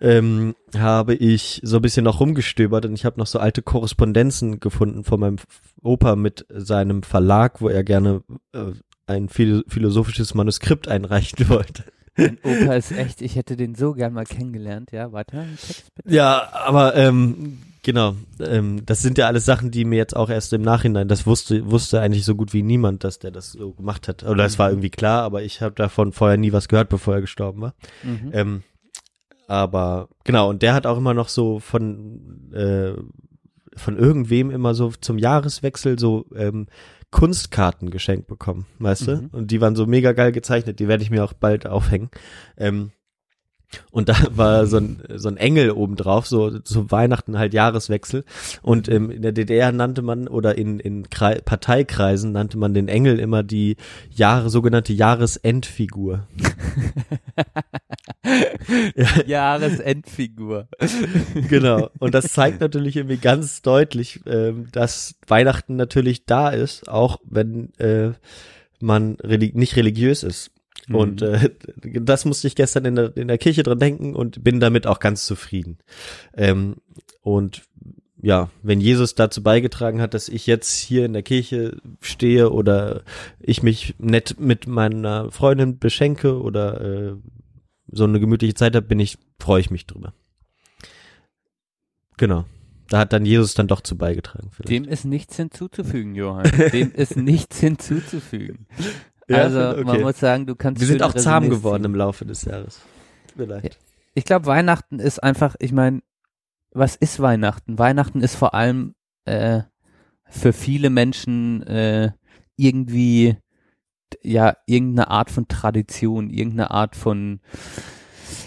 [SPEAKER 4] ähm, habe ich so ein bisschen noch rumgestöbert und ich habe noch so alte Korrespondenzen gefunden von meinem Opa mit seinem Verlag, wo er gerne äh, ein philo philosophisches Manuskript einreichen wollte.
[SPEAKER 3] Mein Opa ist echt, ich hätte den so gern mal kennengelernt, ja. Warte.
[SPEAKER 4] Ja, aber ähm, genau, ähm, das sind ja alles Sachen, die mir jetzt auch erst im Nachhinein, das wusste wusste eigentlich so gut wie niemand, dass der das so gemacht hat. Oder es war irgendwie klar, aber ich habe davon vorher nie was gehört, bevor er gestorben war.
[SPEAKER 3] Mhm.
[SPEAKER 4] Ähm, aber genau, und der hat auch immer noch so von äh, von irgendwem immer so zum Jahreswechsel so ähm, Kunstkarten geschenkt bekommen, weißt du?
[SPEAKER 3] Mhm.
[SPEAKER 4] Und die waren so mega geil gezeichnet, die werde ich mir auch bald aufhängen. Ähm, und da *laughs* war so ein, so ein Engel obendrauf, so zu Weihnachten halt Jahreswechsel. Und ähm, in der DDR nannte man, oder in, in Krei Parteikreisen nannte man den Engel immer die Jahre, sogenannte Jahresendfigur. *laughs*
[SPEAKER 3] Jahresendfigur. *laughs*
[SPEAKER 4] genau. Und das zeigt natürlich irgendwie ganz deutlich, ähm, dass Weihnachten natürlich da ist, auch wenn äh, man relig nicht religiös ist.
[SPEAKER 3] Mhm.
[SPEAKER 4] Und äh, *laughs* das musste ich gestern in der, in der Kirche dran denken und bin damit auch ganz zufrieden. Ähm, und ja, wenn Jesus dazu beigetragen hat, dass ich jetzt hier in der Kirche stehe oder ich mich nett mit meiner Freundin beschenke oder äh, so eine gemütliche Zeit habe, bin ich, freue ich mich drüber. Genau. Da hat dann Jesus dann doch zu beigetragen. Vielleicht.
[SPEAKER 3] Dem ist nichts hinzuzufügen, Johann. Dem ist nichts hinzuzufügen. *laughs*
[SPEAKER 4] Ja,
[SPEAKER 3] also
[SPEAKER 4] okay.
[SPEAKER 3] man muss sagen, du kannst
[SPEAKER 4] Wir sind auch zahm
[SPEAKER 3] Resümees
[SPEAKER 4] geworden
[SPEAKER 3] ziehen.
[SPEAKER 4] im Laufe des Jahres. Vielleicht.
[SPEAKER 3] Ich glaube, Weihnachten ist einfach, ich meine, was ist Weihnachten? Weihnachten ist vor allem äh, für viele Menschen äh, irgendwie ja irgendeine Art von Tradition, irgendeine Art von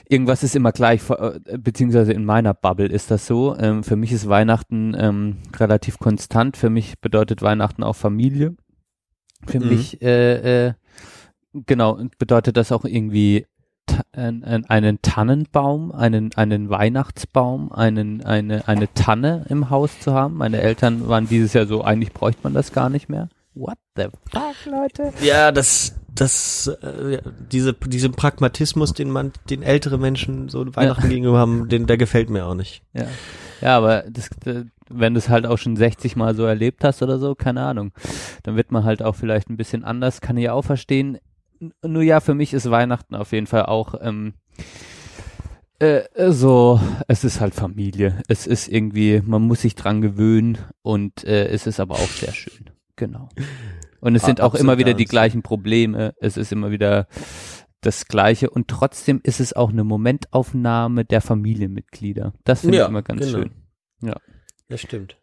[SPEAKER 3] irgendwas ist immer gleich, äh, beziehungsweise in meiner Bubble ist das so. Ähm, für mich ist Weihnachten ähm, relativ konstant. Für mich bedeutet Weihnachten auch Familie. Für
[SPEAKER 4] Mhm.
[SPEAKER 3] mich äh, äh, genau bedeutet das auch irgendwie einen Tannenbaum, einen einen Weihnachtsbaum, einen eine eine Tanne im Haus zu haben. Meine Eltern waren dieses Jahr so, eigentlich bräuchte man das gar nicht mehr. What the fuck, Leute?
[SPEAKER 4] Ja, das, das, äh, ja, diese, diesen Pragmatismus, den man, den ältere Menschen so Weihnachten gegenüber haben, den, der gefällt mir auch nicht.
[SPEAKER 3] Ja, ja, aber das, äh, wenn du es halt auch schon 60 Mal so erlebt hast oder so, keine Ahnung, dann wird man halt auch vielleicht ein bisschen anders, kann ich auch verstehen. Nur ja, für mich ist Weihnachten auf jeden Fall auch ähm, äh, so, es ist halt Familie. Es ist irgendwie, man muss sich dran gewöhnen und äh, es ist aber auch sehr schön. Genau. Und es sind auch immer wieder die gleichen Probleme. Es ist immer wieder das Gleiche und trotzdem ist es auch eine Momentaufnahme der Familienmitglieder. Das finde
[SPEAKER 4] Ja,
[SPEAKER 3] ich immer ganz
[SPEAKER 4] genau.
[SPEAKER 3] schön. Ja.
[SPEAKER 4] Das stimmt.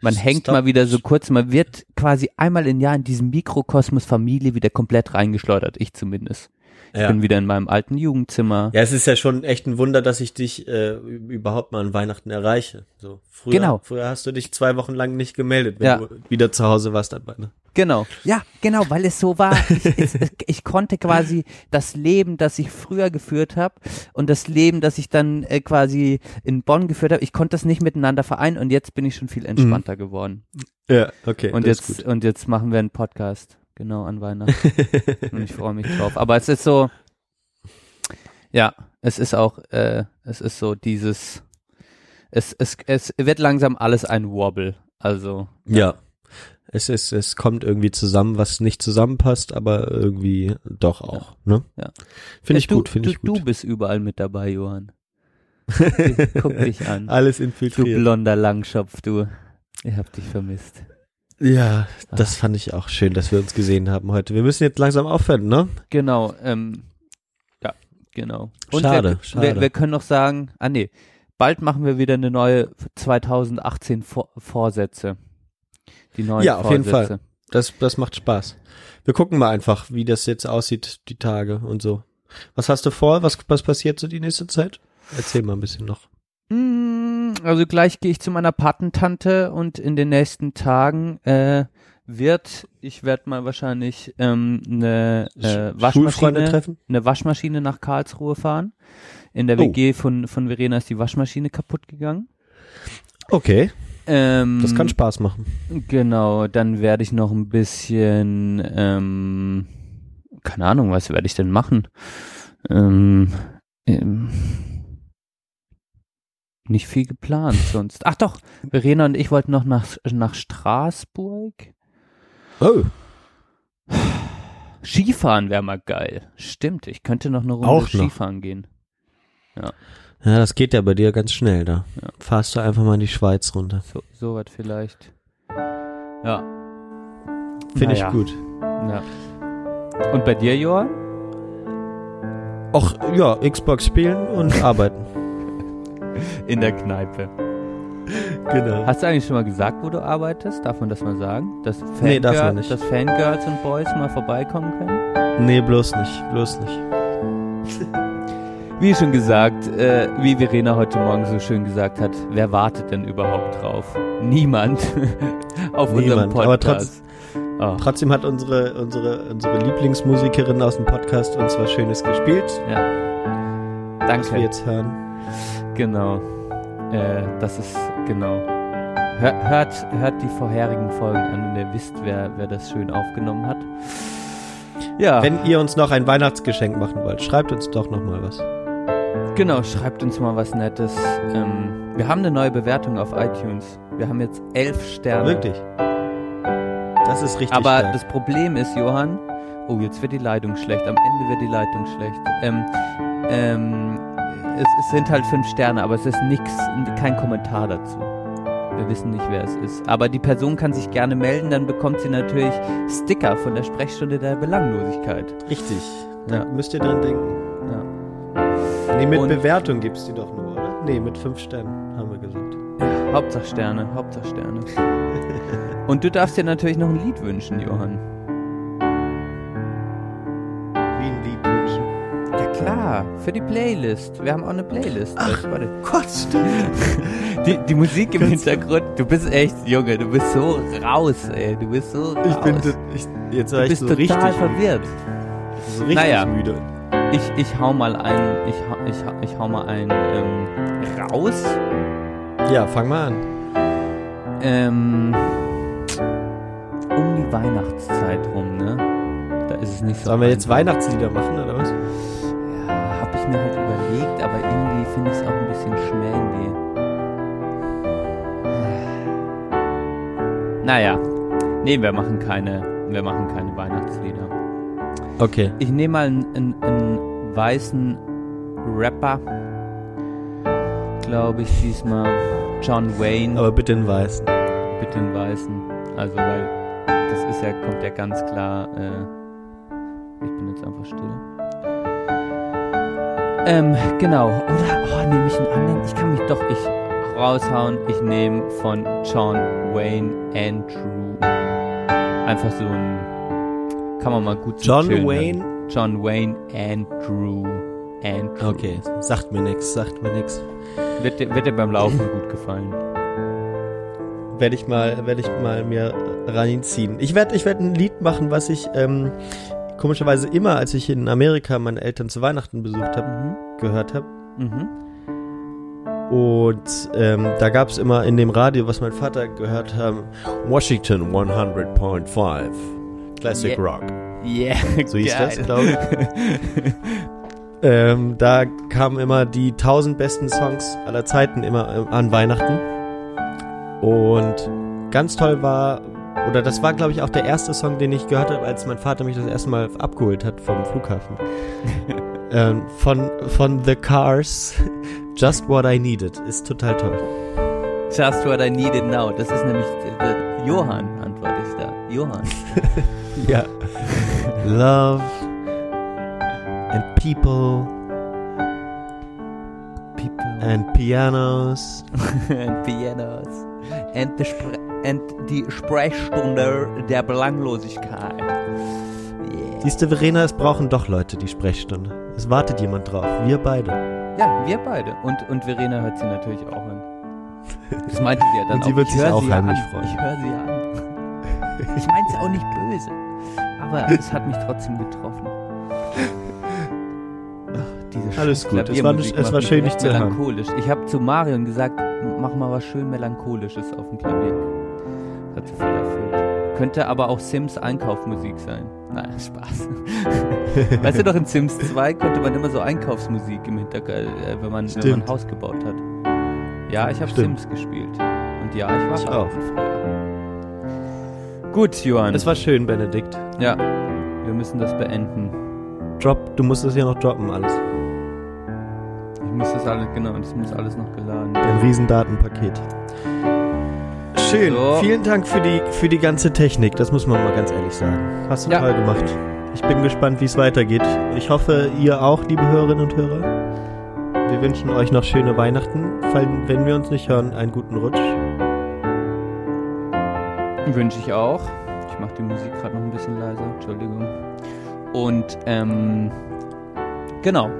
[SPEAKER 3] Man hängt
[SPEAKER 4] Stop.
[SPEAKER 3] mal wieder so kurz, man wird quasi einmal im Jahr in diesen Mikrokosmos Familie wieder komplett reingeschleudert, ich zumindest. Ich
[SPEAKER 4] Ja.
[SPEAKER 3] bin wieder in meinem alten Jugendzimmer.
[SPEAKER 4] Ja, es ist ja schon echt ein Wunder, dass ich dich äh, überhaupt mal an Weihnachten erreiche. So früher,
[SPEAKER 3] Genau.
[SPEAKER 4] Früher hast du dich zwei Wochen lang nicht gemeldet, wenn
[SPEAKER 3] Ja.
[SPEAKER 4] du wieder zu Hause warst an Weihnachten.
[SPEAKER 3] Genau. Ja, genau, weil es so war. Ich, es, ich konnte quasi das Leben, das ich früher geführt habe und das Leben, das ich dann äh, quasi in Bonn geführt habe, ich konnte das nicht miteinander vereinen und jetzt bin ich schon viel entspannter geworden.
[SPEAKER 4] Ja, okay.
[SPEAKER 3] Und jetzt und jetzt machen wir einen Podcast genau an Weihnachten *laughs* und ich freue mich drauf. Aber es ist so, ja, es ist auch, äh, es ist so dieses, es es es wird langsam alles ein Wobble. Also
[SPEAKER 4] Ja. Es ist, es kommt irgendwie zusammen, was nicht zusammenpasst, aber irgendwie doch auch, ne?
[SPEAKER 3] Ja.
[SPEAKER 4] Finde ich
[SPEAKER 3] du,
[SPEAKER 4] gut, finde
[SPEAKER 3] du,
[SPEAKER 4] ich gut.
[SPEAKER 3] Du bist überall mit dabei, Johann. *laughs* Guck dich an.
[SPEAKER 4] Alles
[SPEAKER 3] Du
[SPEAKER 4] infiltriert.
[SPEAKER 3] blonder Langschopf, du. Ich hab dich vermisst.
[SPEAKER 4] Ja, das fand ich auch schön, dass wir uns gesehen haben heute. Wir müssen jetzt langsam aufhören, ne?
[SPEAKER 3] Genau, ähm, ja, genau. Und
[SPEAKER 4] Schade,
[SPEAKER 3] wir,
[SPEAKER 4] schade.
[SPEAKER 3] Wir, wir können noch sagen, ah nee, bald machen wir wieder eine neue 2018 Vor Vorsätze. Die neuen
[SPEAKER 4] Ja, auf jeden
[SPEAKER 3] Vorsätze.
[SPEAKER 4] Fall. Das, das macht Spaß. Wir gucken mal einfach, wie das jetzt aussieht, die Tage und so. Was hast du vor? Was, was passiert so die nächste Zeit? Erzähl mal ein bisschen noch.
[SPEAKER 3] Mm, Also gleich gehe ich zu meiner Patentante und in den nächsten Tagen äh, wird, ich werde mal wahrscheinlich ähm, eine äh, Waschmaschine,
[SPEAKER 4] treffen?
[SPEAKER 3] eine Waschmaschine nach Karlsruhe fahren. In der
[SPEAKER 4] Oh.
[SPEAKER 3] WG von von Verena ist die Waschmaschine kaputt gegangen.
[SPEAKER 4] Okay,
[SPEAKER 3] Ähm,
[SPEAKER 4] das kann Spaß machen.
[SPEAKER 3] Genau, dann werde ich noch ein bisschen, ähm, keine Ahnung, was werde ich denn machen? Ähm, ähm, nicht viel geplant sonst. Ach doch, Verena und ich wollten noch nach, nach Straßburg.
[SPEAKER 4] Oh,
[SPEAKER 3] Skifahren wäre mal geil. Stimmt, ich könnte noch eine Runde
[SPEAKER 4] Auch noch.
[SPEAKER 3] Skifahren gehen.
[SPEAKER 4] ja, das geht ja bei dir ganz schnell da.
[SPEAKER 3] Ja.
[SPEAKER 4] Fahrst du einfach mal in die Schweiz runter.
[SPEAKER 3] So, so was vielleicht. Ja.
[SPEAKER 4] Finde
[SPEAKER 3] Naja.
[SPEAKER 4] ich gut.
[SPEAKER 3] Ja. Und bei dir, Johann?
[SPEAKER 4] Auch, ja, Xbox spielen und *laughs* arbeiten.
[SPEAKER 3] In der Kneipe.
[SPEAKER 4] genau.
[SPEAKER 3] Hast du eigentlich schon mal gesagt, wo du arbeitest? Darf man das mal sagen? Dass
[SPEAKER 4] Nee, darf
[SPEAKER 3] Fangirl-
[SPEAKER 4] man nicht.
[SPEAKER 3] Dass Fangirls und Boys mal vorbeikommen können?
[SPEAKER 4] Nee, bloß nicht, bloß nicht. *laughs*
[SPEAKER 3] Wie schon gesagt, äh, wie Verena heute Morgen so schön gesagt hat, wer wartet denn überhaupt drauf? Niemand *laughs* auf unserem
[SPEAKER 4] Niemand,
[SPEAKER 3] Podcast.
[SPEAKER 4] aber trotz-
[SPEAKER 3] Oh,
[SPEAKER 4] Trotzdem hat unsere, unsere, unsere Lieblingsmusikerin aus dem Podcast uns was Schönes gespielt,
[SPEAKER 3] ja.
[SPEAKER 4] was wir
[SPEAKER 3] Danke.
[SPEAKER 4] jetzt hören.
[SPEAKER 3] Genau. Äh, das ist, genau. Hör, hört, hört die vorherigen Folgen an und ihr wisst, wer, wer das schön aufgenommen hat. Ja,
[SPEAKER 4] Wenn ihr uns noch ein Weihnachtsgeschenk machen wollt, schreibt uns doch noch mal was.
[SPEAKER 3] Genau, schreibt uns mal was Nettes. Ähm, wir haben eine neue Bewertung auf iTunes. Wir haben jetzt elf Sterne.
[SPEAKER 4] Wirklich. Das ist richtig
[SPEAKER 3] Aber
[SPEAKER 4] stark.
[SPEAKER 3] das Problem ist, Johann, oh, jetzt wird die Leitung schlecht. Am Ende wird die Leitung schlecht. Ähm, ähm, es, es sind halt fünf Sterne, aber es ist nichts, kein Kommentar dazu. Wir wissen nicht, wer es ist. Aber die Person kann sich gerne melden, dann bekommt sie natürlich Sticker von der Sprechstunde der Belanglosigkeit.
[SPEAKER 4] Richtig. Da
[SPEAKER 3] Ja.
[SPEAKER 4] müsst ihr dran denken. Nee, mit
[SPEAKER 3] Und-
[SPEAKER 4] Bewertung gibt's die doch nur, oder? Nee, mit fünf Sternen, haben wir gesagt.
[SPEAKER 3] Ja, Hauptsache Sterne, Hauptsache Sterne. *laughs* Und du darfst dir natürlich noch ein Lied wünschen, Johann.
[SPEAKER 4] Wie ein Lied wünschen.
[SPEAKER 3] Ja klar, für die Playlist. Wir haben auch eine Playlist. Ach, warte.
[SPEAKER 4] Gott, stimmt. *laughs*
[SPEAKER 3] Die, die Musik im Hintergrund, du bist echt, Junge, du bist so raus, ey. Du bist so raus.
[SPEAKER 4] Ich bin ich, jetzt war
[SPEAKER 3] du
[SPEAKER 4] ich
[SPEAKER 3] bist
[SPEAKER 4] so
[SPEAKER 3] total
[SPEAKER 4] richtig,
[SPEAKER 3] verwirrt.
[SPEAKER 4] so richtig
[SPEAKER 3] Naja.
[SPEAKER 4] müde.
[SPEAKER 3] Ich, ich hau mal ein, ich, ich, ich hau mal ein ähm, raus.
[SPEAKER 4] Ja, fang mal an.
[SPEAKER 3] Ähm, um die Weihnachtszeit rum, ne? Da ist es nicht so.
[SPEAKER 4] Sollen wir jetzt. Weihnachtslieder machen, oder was?
[SPEAKER 3] Ja, hab ich mir halt überlegt, aber irgendwie finde ich es auch ein bisschen schmandy. Naja, nee, wir machen keine, wir machen keine Weihnachtslieder.
[SPEAKER 4] Okay.
[SPEAKER 3] Ich nehme mal einen, einen, einen weißen Rapper, glaube ich, diesmal John Wayne.
[SPEAKER 4] Aber bitte in Weiß.
[SPEAKER 3] Bitte einen weißen. Also, weil das ist ja, kommt ja ganz klar. Äh, ich bin jetzt einfach still. Ähm, genau. Oder, oh, nehme ich einen anderen? Ich kann mich doch, ich raushauen. Ich nehme von John Wayne Andrew. Einfach so ein, kann man mal gut
[SPEAKER 4] John Wayne?
[SPEAKER 3] John Wayne Andrew. Andrew.
[SPEAKER 4] Okay, sagt mir nix, sagt mir nix.
[SPEAKER 3] Wird, dir- wird dir beim Laufen gut gefallen.
[SPEAKER 4] Werde ich mal, werde ich mal mir reinziehen. Ich werde, ich werde ein Lied machen, was ich ähm, komischerweise immer, als ich in Amerika meine Eltern zu Weihnachten besucht habe,
[SPEAKER 3] Mhm.
[SPEAKER 4] gehört habe.
[SPEAKER 3] Mhm.
[SPEAKER 4] Und ähm, da gab es immer in dem Radio, was mein Vater gehört hat, Washington 100.5 Classic
[SPEAKER 3] Yeah.
[SPEAKER 4] Rock.
[SPEAKER 3] Yeah, *laughs*
[SPEAKER 4] So hieß
[SPEAKER 3] geil.
[SPEAKER 4] das, glaube ich. *laughs* ähm, da kamen immer die 1000 besten Songs aller Zeiten immer ähm, an Weihnachten. Und ganz toll war, oder das war, glaube ich, auch der erste Song, den ich gehört habe, als mein Vater mich das erste Mal abgeholt hat vom Flughafen. *laughs* ähm, von, von The Cars, Just What I Needed. Ist total toll.
[SPEAKER 3] Just what I needed now. Das ist nämlich äh, Johann, antworte ich da. Johann.
[SPEAKER 4] Ja. Love and people
[SPEAKER 3] People
[SPEAKER 4] and pianos. *laughs*
[SPEAKER 3] and pianos. And, the Spre and die Sprechstunde der Belanglosigkeit. Yeah.
[SPEAKER 4] Siehst du, Verena, es brauchen doch Leute die Sprechstunde. Es wartet jemand drauf. Wir beide.
[SPEAKER 3] Ja, wir beide. Und, und Verena hört sie natürlich auch an. Das meinte sie ja dann *laughs*
[SPEAKER 4] Und sie
[SPEAKER 3] auch.
[SPEAKER 4] wird
[SPEAKER 3] Ich
[SPEAKER 4] sich auch
[SPEAKER 3] sie
[SPEAKER 4] heimlich
[SPEAKER 3] an.
[SPEAKER 4] freuen.
[SPEAKER 3] Ich höre sie an. Ich meine es auch nicht böse. Aber es hat mich trotzdem getroffen. Ach, diese
[SPEAKER 4] Alles gut. Es war es war schön, dich zu hören.
[SPEAKER 3] melancholisch. Ich habe zu Marion gesagt, mach mal was schön Melancholisches auf dem Klavier. Hat sie voll erfüllt. Könnte aber auch Sims Einkaufsmusik sein. Nein, Spaß. *laughs* weißt du doch, in Sims 2 konnte man immer so Einkaufsmusik im Hintergrund, äh, wenn man, wenn man ein. Haus gebaut hat. Ja, ich habe. Sims gespielt. Und ja, ich war
[SPEAKER 4] Ich auch.
[SPEAKER 3] früher. Gut, Johann.
[SPEAKER 4] Es war schön, Benedikt.
[SPEAKER 3] ja, wir müssen das beenden.
[SPEAKER 4] Drop, du musst es ja noch droppen, alles.
[SPEAKER 3] Ich muss das alles, genau, das muss alles noch geladen.
[SPEAKER 4] Ein Riesendatenpaket. Schön.
[SPEAKER 3] So.
[SPEAKER 4] Vielen Dank für die, für die ganze Technik. Das muss man mal ganz ehrlich sagen. Hast du
[SPEAKER 3] Ja.
[SPEAKER 4] toll gemacht. Ich bin gespannt, wie es weitergeht. Ich hoffe, ihr auch, liebe Hörerinnen und Hörer. wir wünschen euch noch schöne Weihnachten. Fallen, wenn wir uns nicht hören, einen guten Rutsch.
[SPEAKER 3] Wünsche ich auch. Ich mache die Musik gerade noch ein bisschen leiser. Entschuldigung. Und ähm, genau.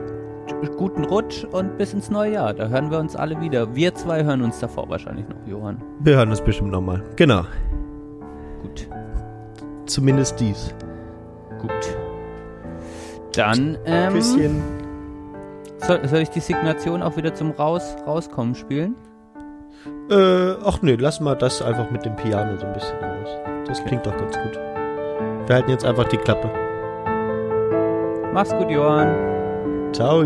[SPEAKER 3] Guten Rutsch und bis ins neue Jahr. Da hören wir uns alle wieder. Wir zwei hören uns davor wahrscheinlich noch, Johann.
[SPEAKER 4] Wir hören uns bestimmt nochmal. Genau.
[SPEAKER 3] Gut.
[SPEAKER 4] Zumindest dies.
[SPEAKER 3] Gut. Dann, ähm.
[SPEAKER 4] Küsschen.
[SPEAKER 3] Soll, soll ich die Signation auch wieder zum Raus, Rauskommen spielen?
[SPEAKER 4] Äh, ach nee, lass mal das einfach mit dem Piano so ein bisschen raus. Das klingt doch ganz gut. Wir halten jetzt einfach die Klappe.
[SPEAKER 3] Mach's gut, Johann.
[SPEAKER 4] Ciao.